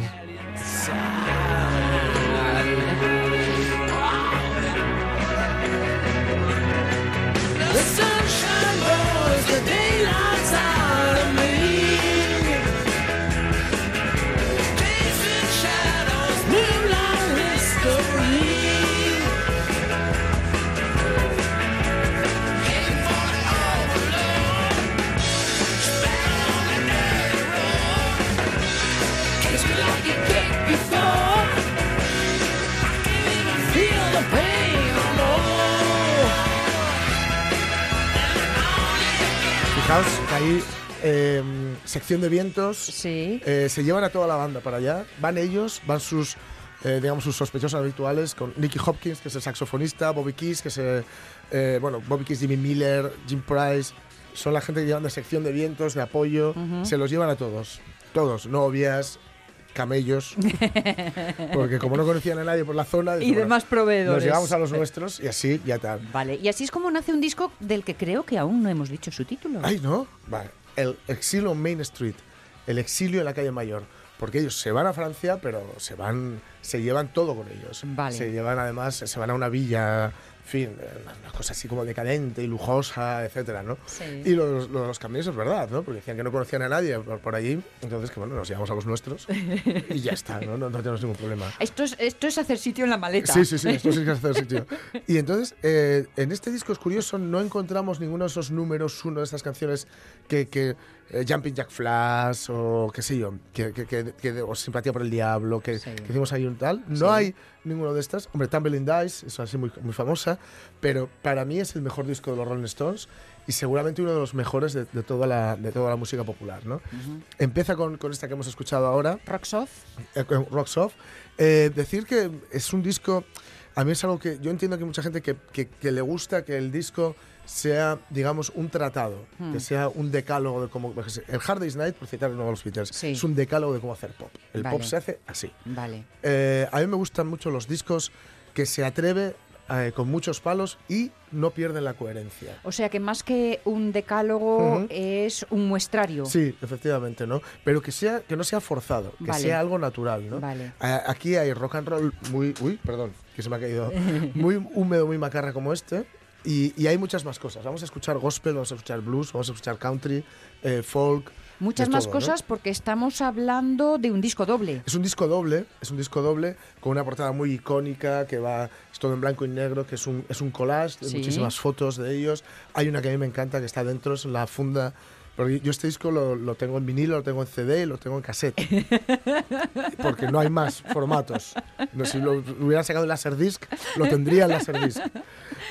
Fijaos que eh, sección de vientos,
Sí.
eh, se llevan a toda la banda para allá. Van ellos, van sus, eh, digamos, sus sospechosos habituales, con Nicky Hopkins, que es el saxofonista, Bobby Keys, que es, el, eh, bueno, Bobby Keys, Jimmy Miller, Jim Price. Son la gente que llevan de sección de vientos, de apoyo. Se los llevan a todos. Todos, novias, camellos. porque como no conocían a nadie por la zona...
Y
dicen, bueno,
demás proveedores.
Nos llevamos a los nuestros y así ya tal.
Vale, y así es como nace un disco del que creo que aún no hemos dicho su título.
Ay, no. Vale. El exilio en Main Street. El exilio en la calle Mayor. Porque ellos se van a Francia, pero se van, se llevan todo con ellos.
Vale.
Se llevan además, se van a una villa, fin, una una cosa así como decadente y lujosa, etcétera, ¿no?
Sí.
Y los, los, es verdad, ¿no? Porque decían que no conocían a nadie por, por allí, entonces que bueno, nos llevamos a los nuestros y ya está, ¿no? No, no tenemos ningún problema.
Esto es, esto es hacer sitio en la maleta.
Sí, sí, sí, esto sí es hacer sitio. Y entonces, eh, en este disco es curioso, no encontramos ninguno de esos números uno de estas canciones que, que eh, Jumping Jack Flash o qué sé yo, que, que, que- que- o Simpatía por el Diablo, que,
Sí.
que hicimos ahí un tal. No hay ninguno de estas. Hombre, Tumbling Dice, es así muy, muy famosa, pero para mí es el mejor disco de los Rolling Stones y seguramente uno de los mejores de, de toda, la, de toda la música popular. ¿no? Empieza con, con esta que hemos escuchado ahora,
Rocksoft.
eh, con Rocks Off. Eh, decir que es un disco, a mí es algo que yo entiendo que hay mucha gente que, que- que le gusta que el disco sea, digamos, un tratado,
Hmm.
que sea un decálogo de cómo... El Hard Day's Night, por citar de nuevo a los Beatles,
Sí.
es un decálogo de cómo hacer pop. El
Vale.
pop se hace así.
Vale.
Eh, a mí me gustan mucho los discos que se atreve eh, con muchos palos y no pierden la coherencia.
O sea que más que un decálogo
Ujú.
es un muestrario.
Sí, efectivamente, ¿no? Pero que sea que no sea forzado, que
Vale.
sea algo natural, ¿no?
Vale.
Aquí hay rock and roll muy, uy, perdón, que se me ha caído, muy húmedo, muy macarra como este. Y, y hay muchas más cosas. Vamos a escuchar gospel, vamos a escuchar blues, vamos a escuchar country, eh, folk.
Muchas más
todo, ¿no?
cosas porque estamos hablando de un disco doble.
Es un disco doble, es un disco doble con una portada muy icónica que va es todo en blanco y negro, que es un, es un collage de
Sí.
muchísimas fotos de ellos. Hay una que a mí me encanta que está dentro, es la funda. Porque yo este disco lo, lo tengo en vinilo, lo tengo en CD y lo tengo en cassette. Porque no hay más formatos. No, si lo hubiera sacado en Laserdisc, lo tendría en Laserdisc.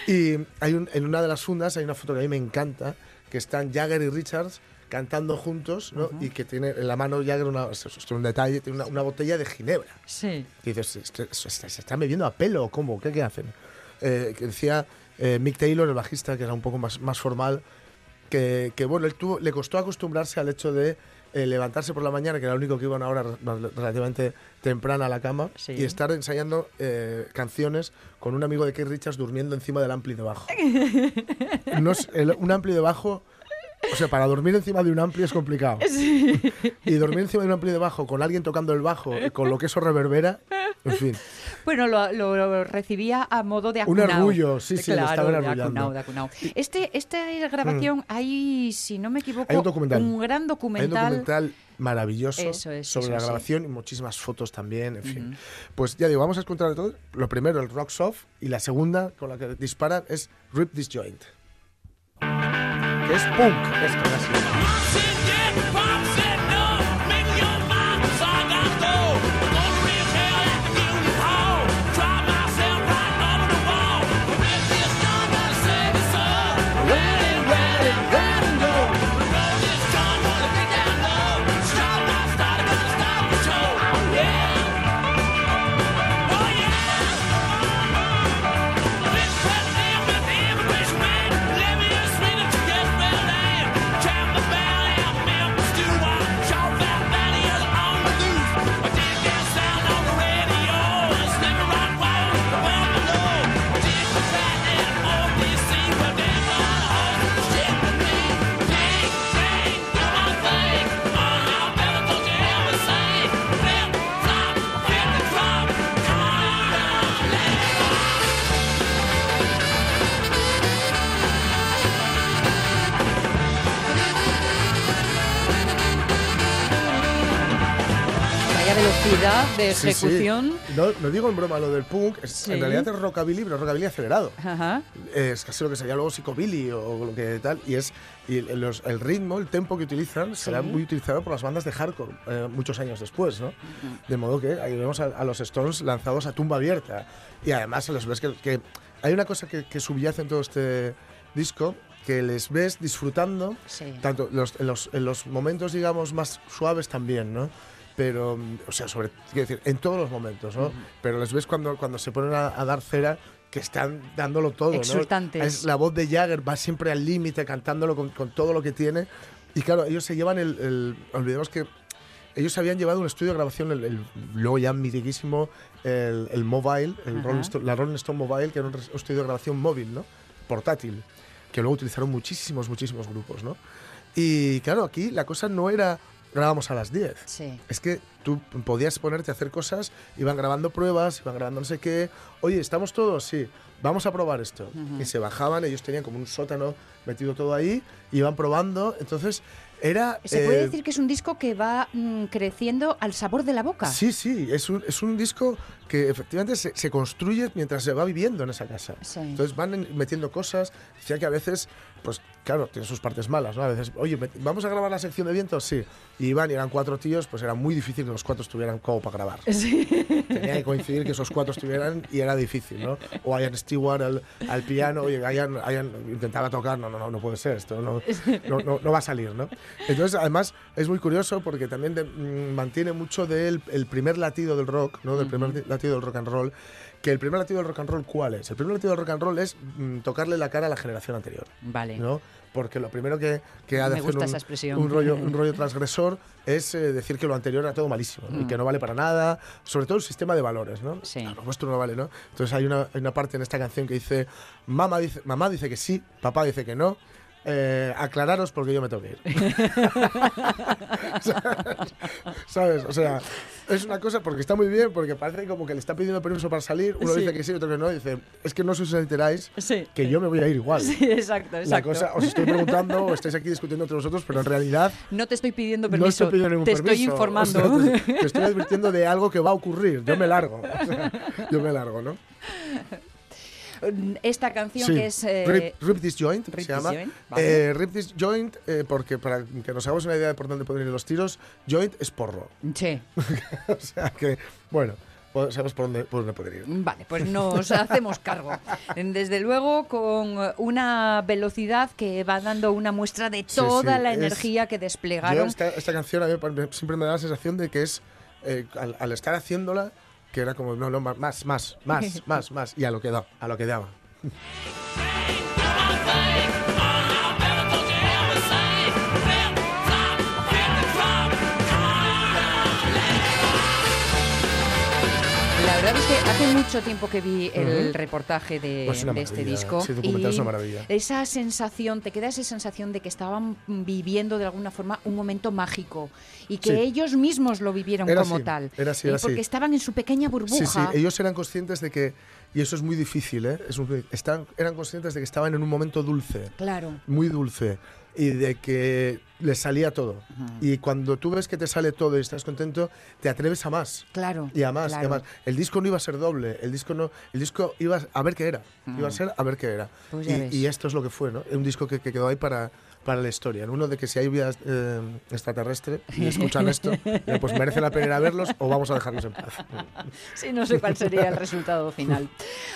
Y hay un- en una de las fundas hay una foto que a mí me encanta, que están Jagger y Richards cantando juntos, ¿no? Y que tiene en la mano Jagger, una, esto es un detalle, tiene una, una botella de ginebra.
Sí.
Y dices, ¿esto- esto- ¿se se están bebiendo a pelo o cómo? ¿Qué, qué hacen? Eh, que decía eh, Mick Taylor, el bajista, que era un poco más, más formal, que, que, bueno, él tuvo, le costó acostumbrarse al hecho de eh, levantarse por la mañana, que era lo único que iba a una hora re- relativamente temprana a la cama,
Sí.
y estar ensayando eh, canciones con un amigo de Keith Richards durmiendo encima del ampli de bajo. No es- el- un ampli de bajo... O sea, para dormir encima de un ampli es complicado. Y dormir encima de un ampli de bajo con alguien tocando el bajo, y con lo que eso reverbera, en fin.
Bueno, lo, lo- lo recibía a modo de
Un
acunao.
orgullo, sí, sí,
claro, de acunao, de acunao. Este, esta grabación, hay, si no me equivoco,
Hay un documental.
un gran
Hay un
documental.
documental maravilloso
Eso es,
sobre
eso
la
sí.
grabación y muchísimas fotos también, en fin. Pues ya digo, vamos a de todo. Lo primero, el Rock Soft, y la segunda, con la que disparan, es Rip This Joint. Que es punk, esto casi.
De
Sí, sí.
ejecución.
No, no digo en broma lo del punk, es-
Sí.
en realidad es rockabilly, pero rockabilly acelerado.
Ajá.
Es casi lo que sería luego psicobilly o, lo que tal. Y es y el, los- el ritmo, el tempo que utilizan será muy utilizado por las bandas de hardcore eh, muchos años después, ¿no? De modo que ahí vemos a, a los Stones lanzados a tumba abierta. Y además se les ves que, que hay una cosa que, que subyace en todo este disco que les ves disfrutando
Sí.
tanto los, en, los, en los momentos, digamos, más suaves también, ¿no? Pero, o sea, sobre, quiero decir, en todos los momentos, ¿no? Pero les ves cuando, cuando se ponen a, a dar cera que están dándolo todo, ¿no?
Exultantes.
Es la voz de Jagger va siempre al límite, cantándolo con, con todo lo que tiene. Y claro, ellos se llevan el, el- Olvidemos que ellos habían llevado un estudio de grabación, el, el- luego ya mitiquísimo, el, el Mobile, el. Rolling Stone- la Rolling Stone Mobile, que era un estudio de grabación móvil, ¿no? Portátil, que luego utilizaron muchísimos, muchísimos grupos, ¿no? Y claro, aquí la cosa no era grabamos a las 10.
Sí.
Es que tú podías ponerte a hacer cosas, iban grabando pruebas, iban grabando no sé qué. Oye, ¿estamos todos? Sí, vamos a probar esto. Y se bajaban, ellos tenían como un sótano metido todo ahí, iban probando. Entonces, era.
Se puede
eh,
decir que es un disco que va mm, creciendo al sabor de la boca.
Sí, sí, es un, es un disco que efectivamente se, se construye mientras se va viviendo en esa casa.
Sí.
Entonces van en- metiendo cosas. Decía que a veces, pues claro, tiene sus partes malas, ¿no? A veces, oye, ¿vamos a grabar la sección de vientos? Sí. Y iban y eran cuatro tíos, pues era muy difícil que los cuatro estuvieran como para grabar. Tenía que coincidir que esos cuatro estuvieran y era difícil, ¿no? O Ian Stewart al, al piano, oye, Ian, Ian intentaba tocar, no, no, no, no puede ser, esto no, no, no, no va a salir, ¿no? Entonces, además, es muy curioso porque también de- mm, mantiene mucho del el primer latido del rock, ¿no? Del primer latido del rock and roll. Que el primer latido del rock and roll, ¿cuál es? El primer latido del rock and roll es mm, tocarle la cara a la generación anterior.
Vale.
¿no? Porque lo primero que, que ha de
Me
hacer
gusta
un,
esa expresión.
un rollo, un rollo transgresor es eh, decir que lo anterior era todo malísimo ¿no? y que no vale para nada, sobre todo el sistema de valores, ¿no?
Sí.
Lo vuestro no vale, ¿no? Entonces hay una, hay una parte en esta canción que dice mamá, dice, mamá dice que sí, papá dice que no. eh, aclararos porque yo me tengo que ir. ¿Sabes? O sea, es una cosa porque está muy bien, porque parece como que le está pidiendo permiso para salir. Uno
Sí.
dice que sí, otro que no. Dice, es que no os enteráis
Sí.
que yo me voy a ir igual.
Sí, exacto,
La
exacto.
cosa, os estoy preguntando o estáis aquí discutiendo entre vosotros, pero en realidad
No te estoy pidiendo
no
permiso,
estoy pidiendo ningún
te
permiso.
estoy
O
informando.
sea, te, te estoy advirtiendo de algo que va a ocurrir. Yo me largo. O sea, yo me largo, ¿no?
Esta canción
Sí.
que es... eh,
Rip, Rip This Joint
Rip
se
This
llama.
Joint, vale.
Eh, Rip This Joint, eh, porque para que nos hagamos una idea de por dónde pueden ir los tiros, Joint es porro.
Sí.
o sea que, bueno, sabes por dónde, por dónde pueden ir.
Vale, pues nos hacemos cargo. Desde luego con una velocidad que va dando una muestra de
Sí,
toda
sí,
la
es-
energía que
Yo
desplegaron.
esta, esta canción a mí siempre me da la sensación de que es, eh, al, al estar haciéndola, que era como, no, no, más, más, más, más, más, y a lo que da, a lo que daba.
hace mucho tiempo que vi el
Ujú.
reportaje de,
Pues
de este disco.
sí, documental es
y
una maravilla.
Esa sensación, te queda esa sensación de que estaban viviendo de alguna forma un momento mágico y que
Sí.
ellos mismos lo vivieron
Era
como
así,
tal.
era así,
Y
era así.
Porque estaban en su pequeña
Sí,
burbuja.
sí, ellos eran conscientes de que, y eso es muy difícil, ¿eh? Es muy- están, eran conscientes de que estaban en un momento dulce,
Claro.
muy dulce, y de que les salía todo. Y cuando tú ves que te sale todo y estás contento, te atreves a más.
Claro.
Y a más, y a
claro.
más. El disco no iba a ser doble, el disco no, el disco iba a ver qué era, iba a ser a ver qué era.
Pues
y esto es lo que fue, ¿no? Un disco que, que quedó ahí para, para la historia. ¿no? Uno de que si hay vida eh, extraterrestre y escuchan esto, pues merece la pena verlos o vamos a dejarlos en paz.
Sí, no sé cuál sería el resultado final.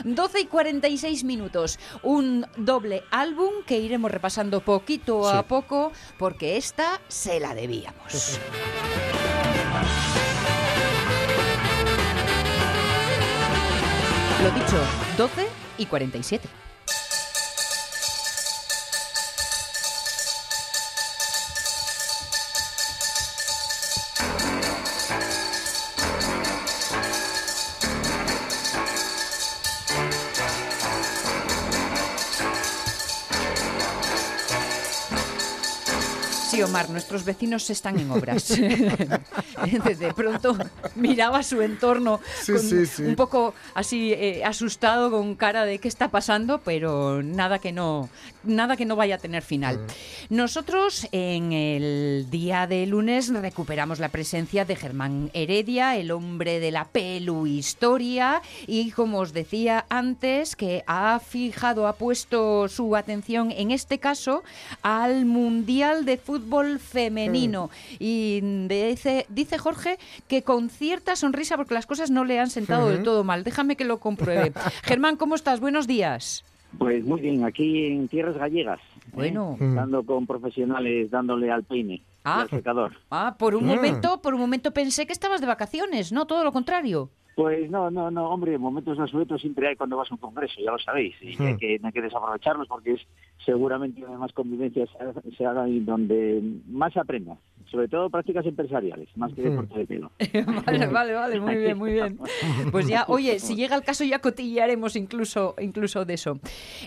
12 y 46 minutos. Un doble álbum que iremos repasando poquito a poco porque esta se la debíamos. Lo dicho, 12 y 47. Nuestros vecinos están en obras. de pronto miraba su entorno
Sí,
con-
sí, sí.
un poco así eh, asustado, con cara de qué está pasando, pero nada que no, nada que no vaya a tener final. Nosotros en el día de lunes recuperamos la presencia de Germán Heredia, el hombre de la pelu historia, y como os decía antes, que ha fijado, ha puesto su atención en este caso al Mundial de Fútbol Femenino. Y dice, dice Jorge que con cierta sonrisa, porque las cosas no le han sentado del todo mal. Déjame que lo compruebe. Germán, ¿cómo estás? Buenos días.
Pues muy bien, aquí en tierras gallegas. ¿eh?
Bueno.
Estando con profesionales dándole al peine
Ah.
y al secador.
Ah, por un
Mm.
momento, por un momento pensé que estabas de vacaciones, no, todo lo contrario.
Pues no, no, no, hombre, momentos de asueto siempre hay cuando vas a un congreso, ya lo sabéis, y hay, que, hay que desaprovecharlos porque es seguramente donde más convivencias se- hagan y donde más se aprenda, sobre todo prácticas empresariales, más que
Hmm.
deporte de pelo.
Vale, vale, vale, muy bien, muy bien. Pues ya, oye, si llega el caso ya cotillearemos incluso, incluso de eso.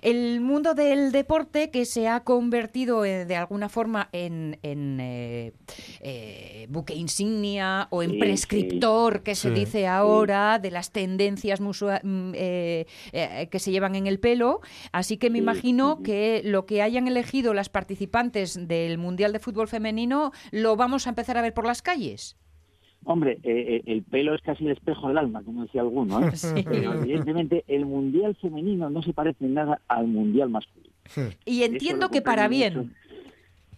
El mundo del deporte que se ha convertido eh, de alguna forma en, en, eh, eh, buque insignia o en
Sí,
prescriptor, que se
Sí.
dice ahora, de las tendencias musua- mm, eh, eh, que se llevan en el pelo. Así que me
Sí,
imagino que lo que hayan elegido las participantes del Mundial de Fútbol Femenino lo vamos a empezar a ver por las calles.
Hombre, eh, eh, el pelo es casi el espejo del alma, como decía alguno, ¿eh?
Sí.
Pero evidentemente el mundial femenino no se parece en nada al mundial masculino.
Y entiendo que para bien.
mucho.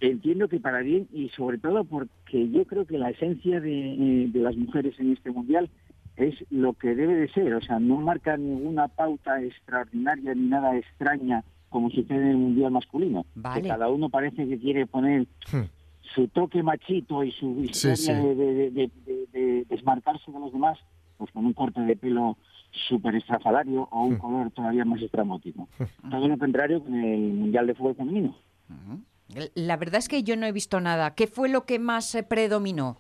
Entiendo que para bien y sobre todo porque yo creo que la esencia de, eh, de las mujeres en este mundial es lo que debe de ser, o sea, no marca ninguna pauta extraordinaria ni nada extraña como sucede en el mundial masculino.
Vale.
Que cada uno parece que quiere poner su toque machito y su
Sí,
historia
sí.
De, de- de- de- de desmarcarse de los demás, pues con un corte de pelo súper estrafalario o un color todavía más estrambótico. Todo lo contrario con el mundial de fútbol femenino.
La verdad es que yo no he visto nada. ¿Qué fue lo que más eh, predominó?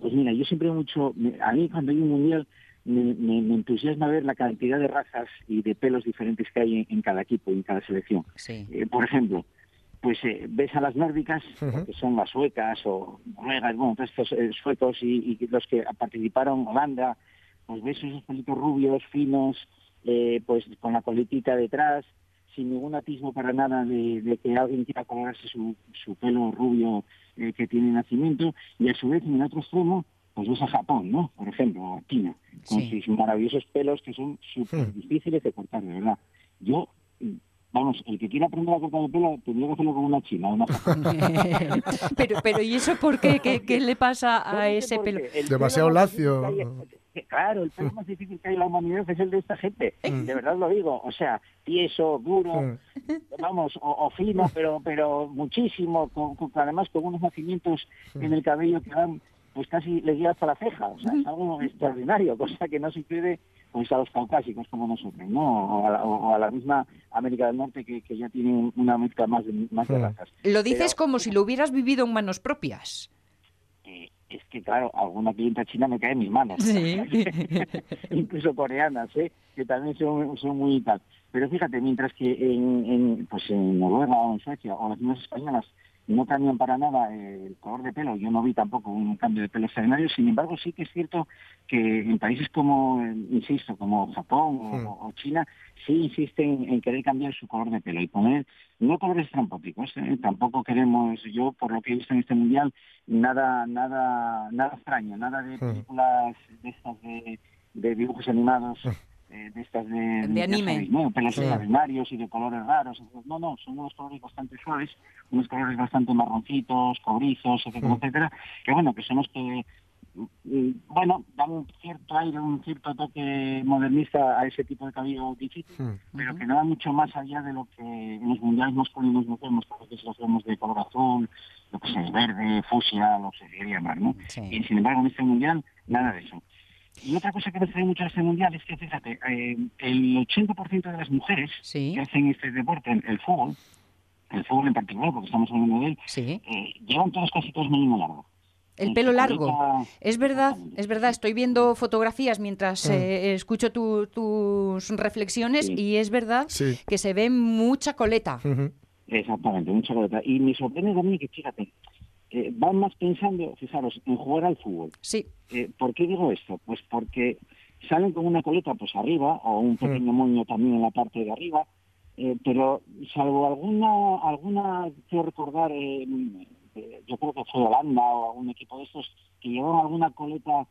Pues mira, yo siempre mucho, me- a mí cuando hay un mundial me, me- me entusiasma ver la cantidad de razas y de pelos diferentes que hay en, en cada equipo y en cada selección.
Sí.
Eh, por ejemplo, pues eh, ves a las nórdicas, que son las suecas o noruegas, bueno, todos estos eh, suecos y, y los que participaron, Holanda, pues ves esos pelitos rubios, finos, eh, pues con la coletita detrás, sin ningún atisbo para nada de, de que alguien quiera colorarse su, su pelo rubio eh, que tiene nacimiento, y a su vez en el otro extremo, pues ves a Japón, ¿no? Por ejemplo, o a China, con
Sí.
sus maravillosos pelos que son súper difíciles de cortar, de verdad. Yo, vamos, el que quiera aprender a cortar el pelo tendría que hacerlo con una china, una japonesa.
pero, pero ¿y eso por qué? ¿Qué, qué le pasa a ese pelo?
el
Demasiado lacio.
Claro, el pelo más difícil que hay en la humanidad es el de esta gente. De verdad lo digo. O sea, tieso, duro, vamos, o, o fino, pero pero muchísimo, con, con- además con unos nacimientos en el cabello que van pues casi le llega hasta la ceja. O sea, es algo extraordinario, cosa que no sucede pues a los caucásicos como nosotros, ¿no? O a la, o a la misma América del Norte que, que ya tiene una mezcla más de, más de razas.
Lo dices
Pero-
como si lo hubieras vivido en manos propias.
Eh, es que, claro, alguna clienta china me cae en mis manos.
Sí.
Incluso coreanas, ¿eh? que también son, son muy tal. Pero fíjate, mientras que en, en, pues en Noruega o en Suecia o las mismas españolas no cambian para nada el color de pelo, yo no vi tampoco un cambio de pelo extraordinario, sin embargo sí que es cierto que en países como, eh, insisto, como Japón o, o China, sí insisten en querer cambiar su color de pelo y poner no colores trampóticos, ¿eh? tampoco queremos, yo por lo que he visto en este mundial, nada, nada, nada extraño, nada de películas de estas de, de dibujos animados, eh, de estas de,
De anime.
¿no? pelos
Sí.
extraordinarios y de colores raros. No, no, son unos colores bastante suaves, unos colores bastante marroncitos, cobrizos, etcétera, etcétera, que bueno, que son los que mm, bueno, dan un cierto aire, un cierto toque modernista a ese tipo de cabello difícil, pero que no va mucho más allá de lo que en los mundiales masculinos nos vemos, que a veces los vemos de color azul, lo que sea, verde, fucsia, lo que se quería llamar, ¿no? Y sin embargo en este mundial, nada de eso. Y otra cosa que me trae mucho a este mundial es que, fíjate, eh, el 80% de las mujeres
Sí.
que hacen este deporte, el, fútbol, el fútbol en particular, porque estamos hablando de él,
Sí.
eh, llevan todos casi todos melino largo.
El
Eh,
pelo largo. Es verdad, es verdad. Estoy viendo fotografías mientras eh, escucho tu- tus reflexiones
Sí.
y es verdad
Sí.
que se ve mucha coleta.
Exactamente, mucha coleta. Y me sorprende también que, fíjate, eh, van más pensando, fijaros, en jugar al fútbol.
Sí.
Eh, ¿Por qué digo esto? Pues porque salen con una coleta pues arriba o un pequeño moño también en la parte de arriba, eh, pero salvo alguna, alguna quiero recordar, eh, yo creo que fue Holanda o algún equipo de estos que llevaban alguna coleta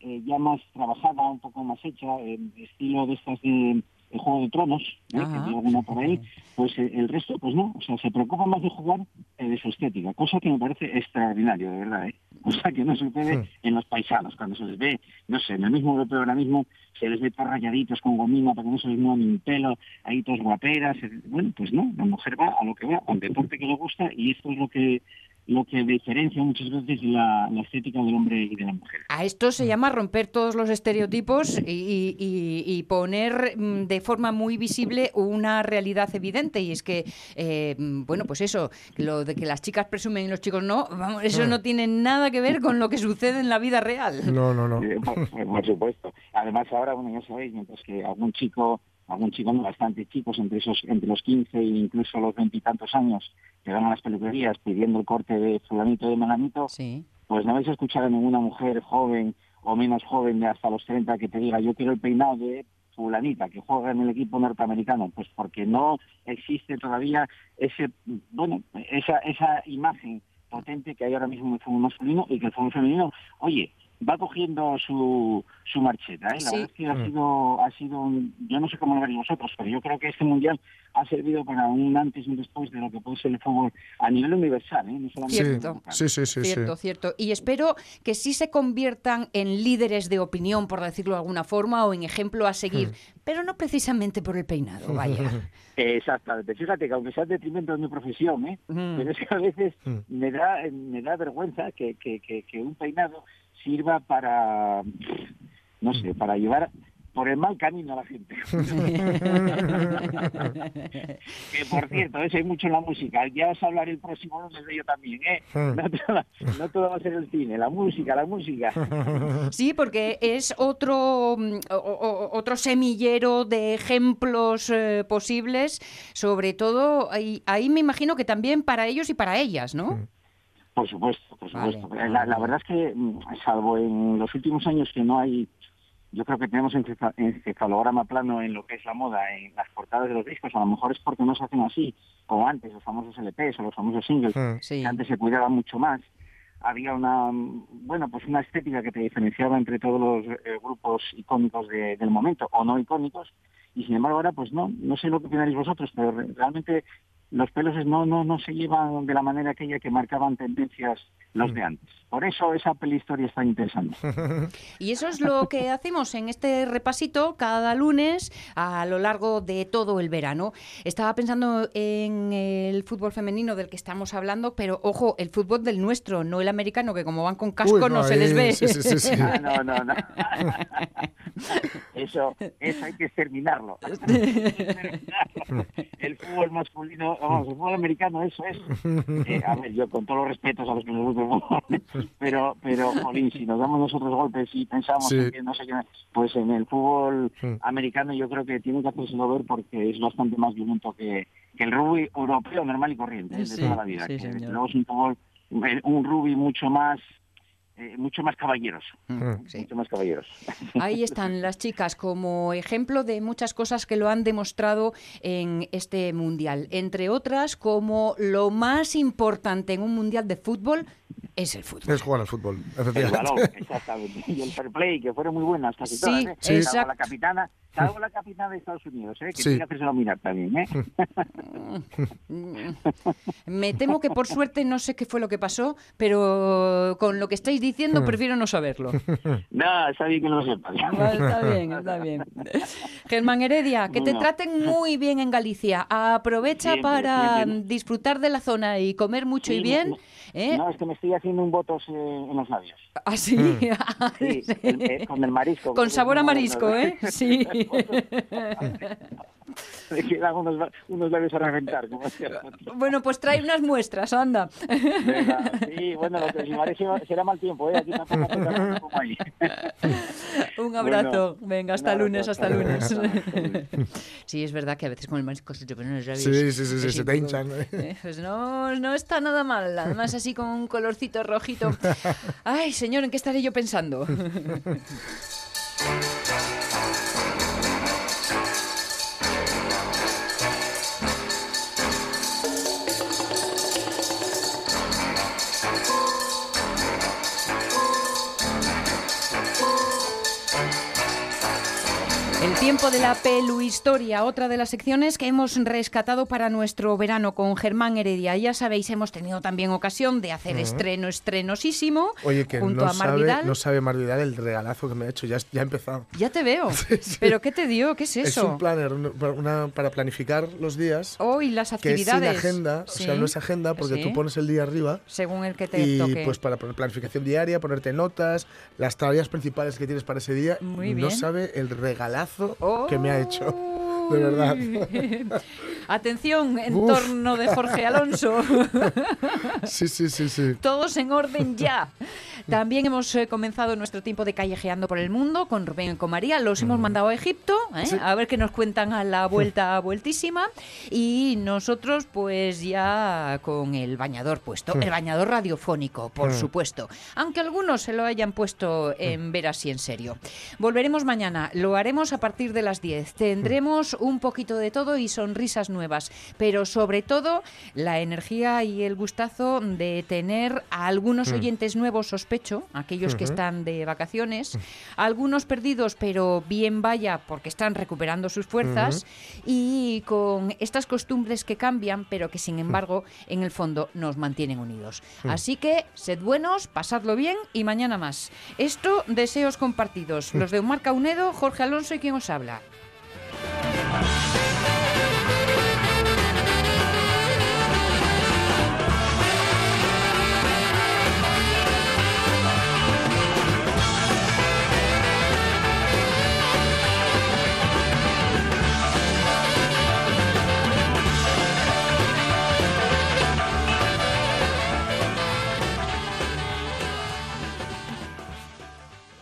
eh, ya más trabajada, un poco más hecha, eh, estilo de estas de, de Juego de Tronos, ¿eh? que alguna por ahí, pues eh, el resto, pues no, o sea, se preocupa más de jugar eh, de su estética, cosa que me parece extraordinario, de verdad, ¿eh? Cosa que no sucede en los paisanos, cuando se les ve, no sé, en el mismo europeo ahora mismo, se les ve todos rayaditos con gomina para que no se les mueva ni un pelo, ahí todos guaperas, eh, bueno, pues no, la mujer va a lo que va, al deporte que le gusta, y esto es lo que lo que diferencia muchas veces la, la estética del hombre y de la mujer.
A esto se llama romper todos los estereotipos y, y- y- poner mm, de forma muy visible una realidad evidente. Y es que, eh, mm, bueno, pues eso, lo de que las chicas presumen y los chicos no, vamos, eso no tiene nada que ver con lo que sucede en la vida real.
No, no, no.
Eh, por, por supuesto. Además ahora, bueno, ya sabéis, mientras que algún chico, algún chico bastante chicos, entre esos, entre los 15 e incluso los veintitantos años, que van a las peluquerías pidiendo el corte de fulanito de menganito,
Sí.
pues no vais a escuchar a ninguna mujer joven o menos joven de hasta los 30 que te diga yo quiero el peinado de fulanita que juega en el equipo norteamericano, pues porque no existe todavía ese, bueno, esa, esa imagen potente que hay ahora mismo en el fútbol masculino y que el fútbol femenino, oye, va cogiendo su, su marcheta, ¿eh? La
Sí.
verdad es que ha sido, ha sido un- yo no sé cómo lo veréis vosotros, pero yo creo que este mundial ha servido para un antes y un después de lo que puede ser el fútbol a nivel universal, ¿eh? No solamente
Cierto.
local.
sí, sí, sí. sí.
Cierto, cierto. Y espero que sí se conviertan en líderes de opinión, por decirlo de alguna forma, o en ejemplo a seguir, pero no precisamente por el peinado, vaya.
Exactamente. Fíjate que aunque sea en detrimento de mi profesión, ¿eh?
Mm.
pero es que a veces me da me da vergüenza que, que, que, que un peinado sirva para, no sé, para llevar por el mal camino a la gente. que por cierto, eso hay mucho en la música. Ya os hablaré el próximo lunes de ello también, ¿eh? No todo, no todo va a ser el cine, la música, la música.
Sí, porque es otro, mm, o- o- otro semillero de ejemplos eh, posibles, sobre todo, ahí, ahí me imagino que también para ellos y para ellas, ¿no?
Por supuesto, por
Vale.
supuesto. La, la verdad es que, mm, salvo en los últimos años que no hay, yo creo que tenemos encefa- encefalograma plano en lo que es la moda, en las portadas de los discos, a lo mejor es porque no se hacen así, como antes, los famosos LPs o los famosos singles.
Sí.
que antes se cuidaba mucho más. Había una, mm, bueno, pues una estética que te diferenciaba entre todos los eh, grupos icónicos de- del momento o no icónicos, y sin embargo ahora pues no, no sé lo que opináis vosotros, pero re- realmente los pelos no, no, no se llevan de la manera aquella que marcaban tendencias los de antes. Por eso esa pelihistoria es tan interesante.
Y eso es lo que hacemos en este repasito cada lunes a lo largo de todo el verano. Estaba pensando en el fútbol femenino del que estamos hablando, pero ojo, el fútbol del nuestro, no el americano, que como van con casco
Uy,
no, se les ve.
sí, sí, sí, sí.
Ah, no, no, no. Eso, eso hay que exterminarlo. Hay que exterminarlo. El fútbol masculino, vamos, el fútbol americano, eso es. Eh, a ver, yo con todos los respetos a los que nos gusta el fútbol, pero, pero, jolín, si nos damos nosotros golpes y pensamos
Sí.
en que no sé qué, pues en el fútbol americano yo creo que tiene que hacérselo ver porque es bastante más violento que, que el rugby europeo normal y corriente, ¿eh? de
Sí,
toda la vida.
sí,
que
señor.
luego es un fútbol, un rugby mucho más, eh, mucho más caballeros.
Mm.
Sí.
Mucho más caballeros.
Ahí están las chicas como ejemplo de muchas cosas que lo han demostrado en este mundial. Entre otras, como lo más importante en un mundial de fútbol es el fútbol.
Es jugar al fútbol,
El
efectivamente.
balón, exactamente. Y el fair play, que fueron muy buenas casi
Sí,
todas, ¿eh?
sí.
La capitana, salvo la capitana de Estados Unidos, ¿eh? Que
Sí.
tiene que mirar también, ¿eh?
Me temo que por suerte no sé qué fue lo que pasó, pero con lo que estáis diciendo prefiero no saberlo.
no, está bien que no lo sepas.
Ah, Está bien, está bien. Germán Heredia, que te traten muy bien en Galicia. Aprovecha para disfrutar de la zona y comer mucho y
Sí,
bien.
no,
¿eh?
No, es que me estoy haciendo un botos eh, en los labios.
Así.
Sí, el- eh, con el marisco.
Con sabor a marisco, ¿eh? Sí.
Quedan unos, unos labios a reventar, como.
Bueno, pues trae unas muestras, anda.
Venga, sí, bueno, lo que si parece será mal tiempo, ¿eh? Aquí tampoco hace tanto como ahí.
Un abrazo.
Bueno,
Venga, hasta
un
lunes, hasta lunes. Sí, es verdad que a veces con el marisco se te ponen los labios.
Sí, sí, sí, sí, se te hinchan.
poco, eh, Pues no, no está nada mal. Además, así con un colorcito rojito. Ay, señor, ¿en qué estaré yo pensando? Tiempo de la peluhistoria, otra de las secciones que hemos rescatado para nuestro verano con Germán Heredia. Ya sabéis, hemos tenido también ocasión de hacer estreno estrenosísimo
Oye, que
junto
no
a
sabe,
Vidal.
no sabe Mar Vidal el regalazo que me ha hecho. Ya, ya ha empezado.
Ya te veo. ¿Pero qué te dio? ¿Qué es
Es
eso?
un planner un- una- para planificar los días.
Hoy las
que es sin
actividades.
agenda, o sea, no es agenda porque tú pones el día arriba
Según el que te
y
toque.
pues para planificación diaria, ponerte notas, las tareas principales que tienes para ese día.
Muy
No
bien.
sabe el regalazo que me ha hecho. De verdad.
Atención, en
Uf.
torno de Jorge Alonso.
Sí, sí, sí, sí.
Todos en orden ya. También hemos eh, comenzado nuestro tiempo de callejeando por el mundo con Rubén y con María. Los hemos mandado a Egipto, ¿eh?
Sí.
a ver qué nos cuentan a la vuelta vueltísima. Y nosotros, pues ya con el bañador puesto, el bañador radiofónico, por supuesto. Aunque algunos se lo hayan puesto en ver así en serio. Volveremos mañana, lo haremos a partir de las 10. Tendremos un poquito de todo y sonrisas nuevas, pero sobre todo la energía y el gustazo de tener a algunos oyentes nuevos, sospecho, aquellos que están de vacaciones, algunos perdidos, pero bien vaya porque están recuperando sus fuerzas y con estas costumbres que cambian, pero que sin embargo en el fondo nos mantienen unidos. Así que sed buenos, pasadlo bien y mañana más. Esto, deseos compartidos. Los de Omar Caunedo, Jorge Alonso y quien os habla. Bye.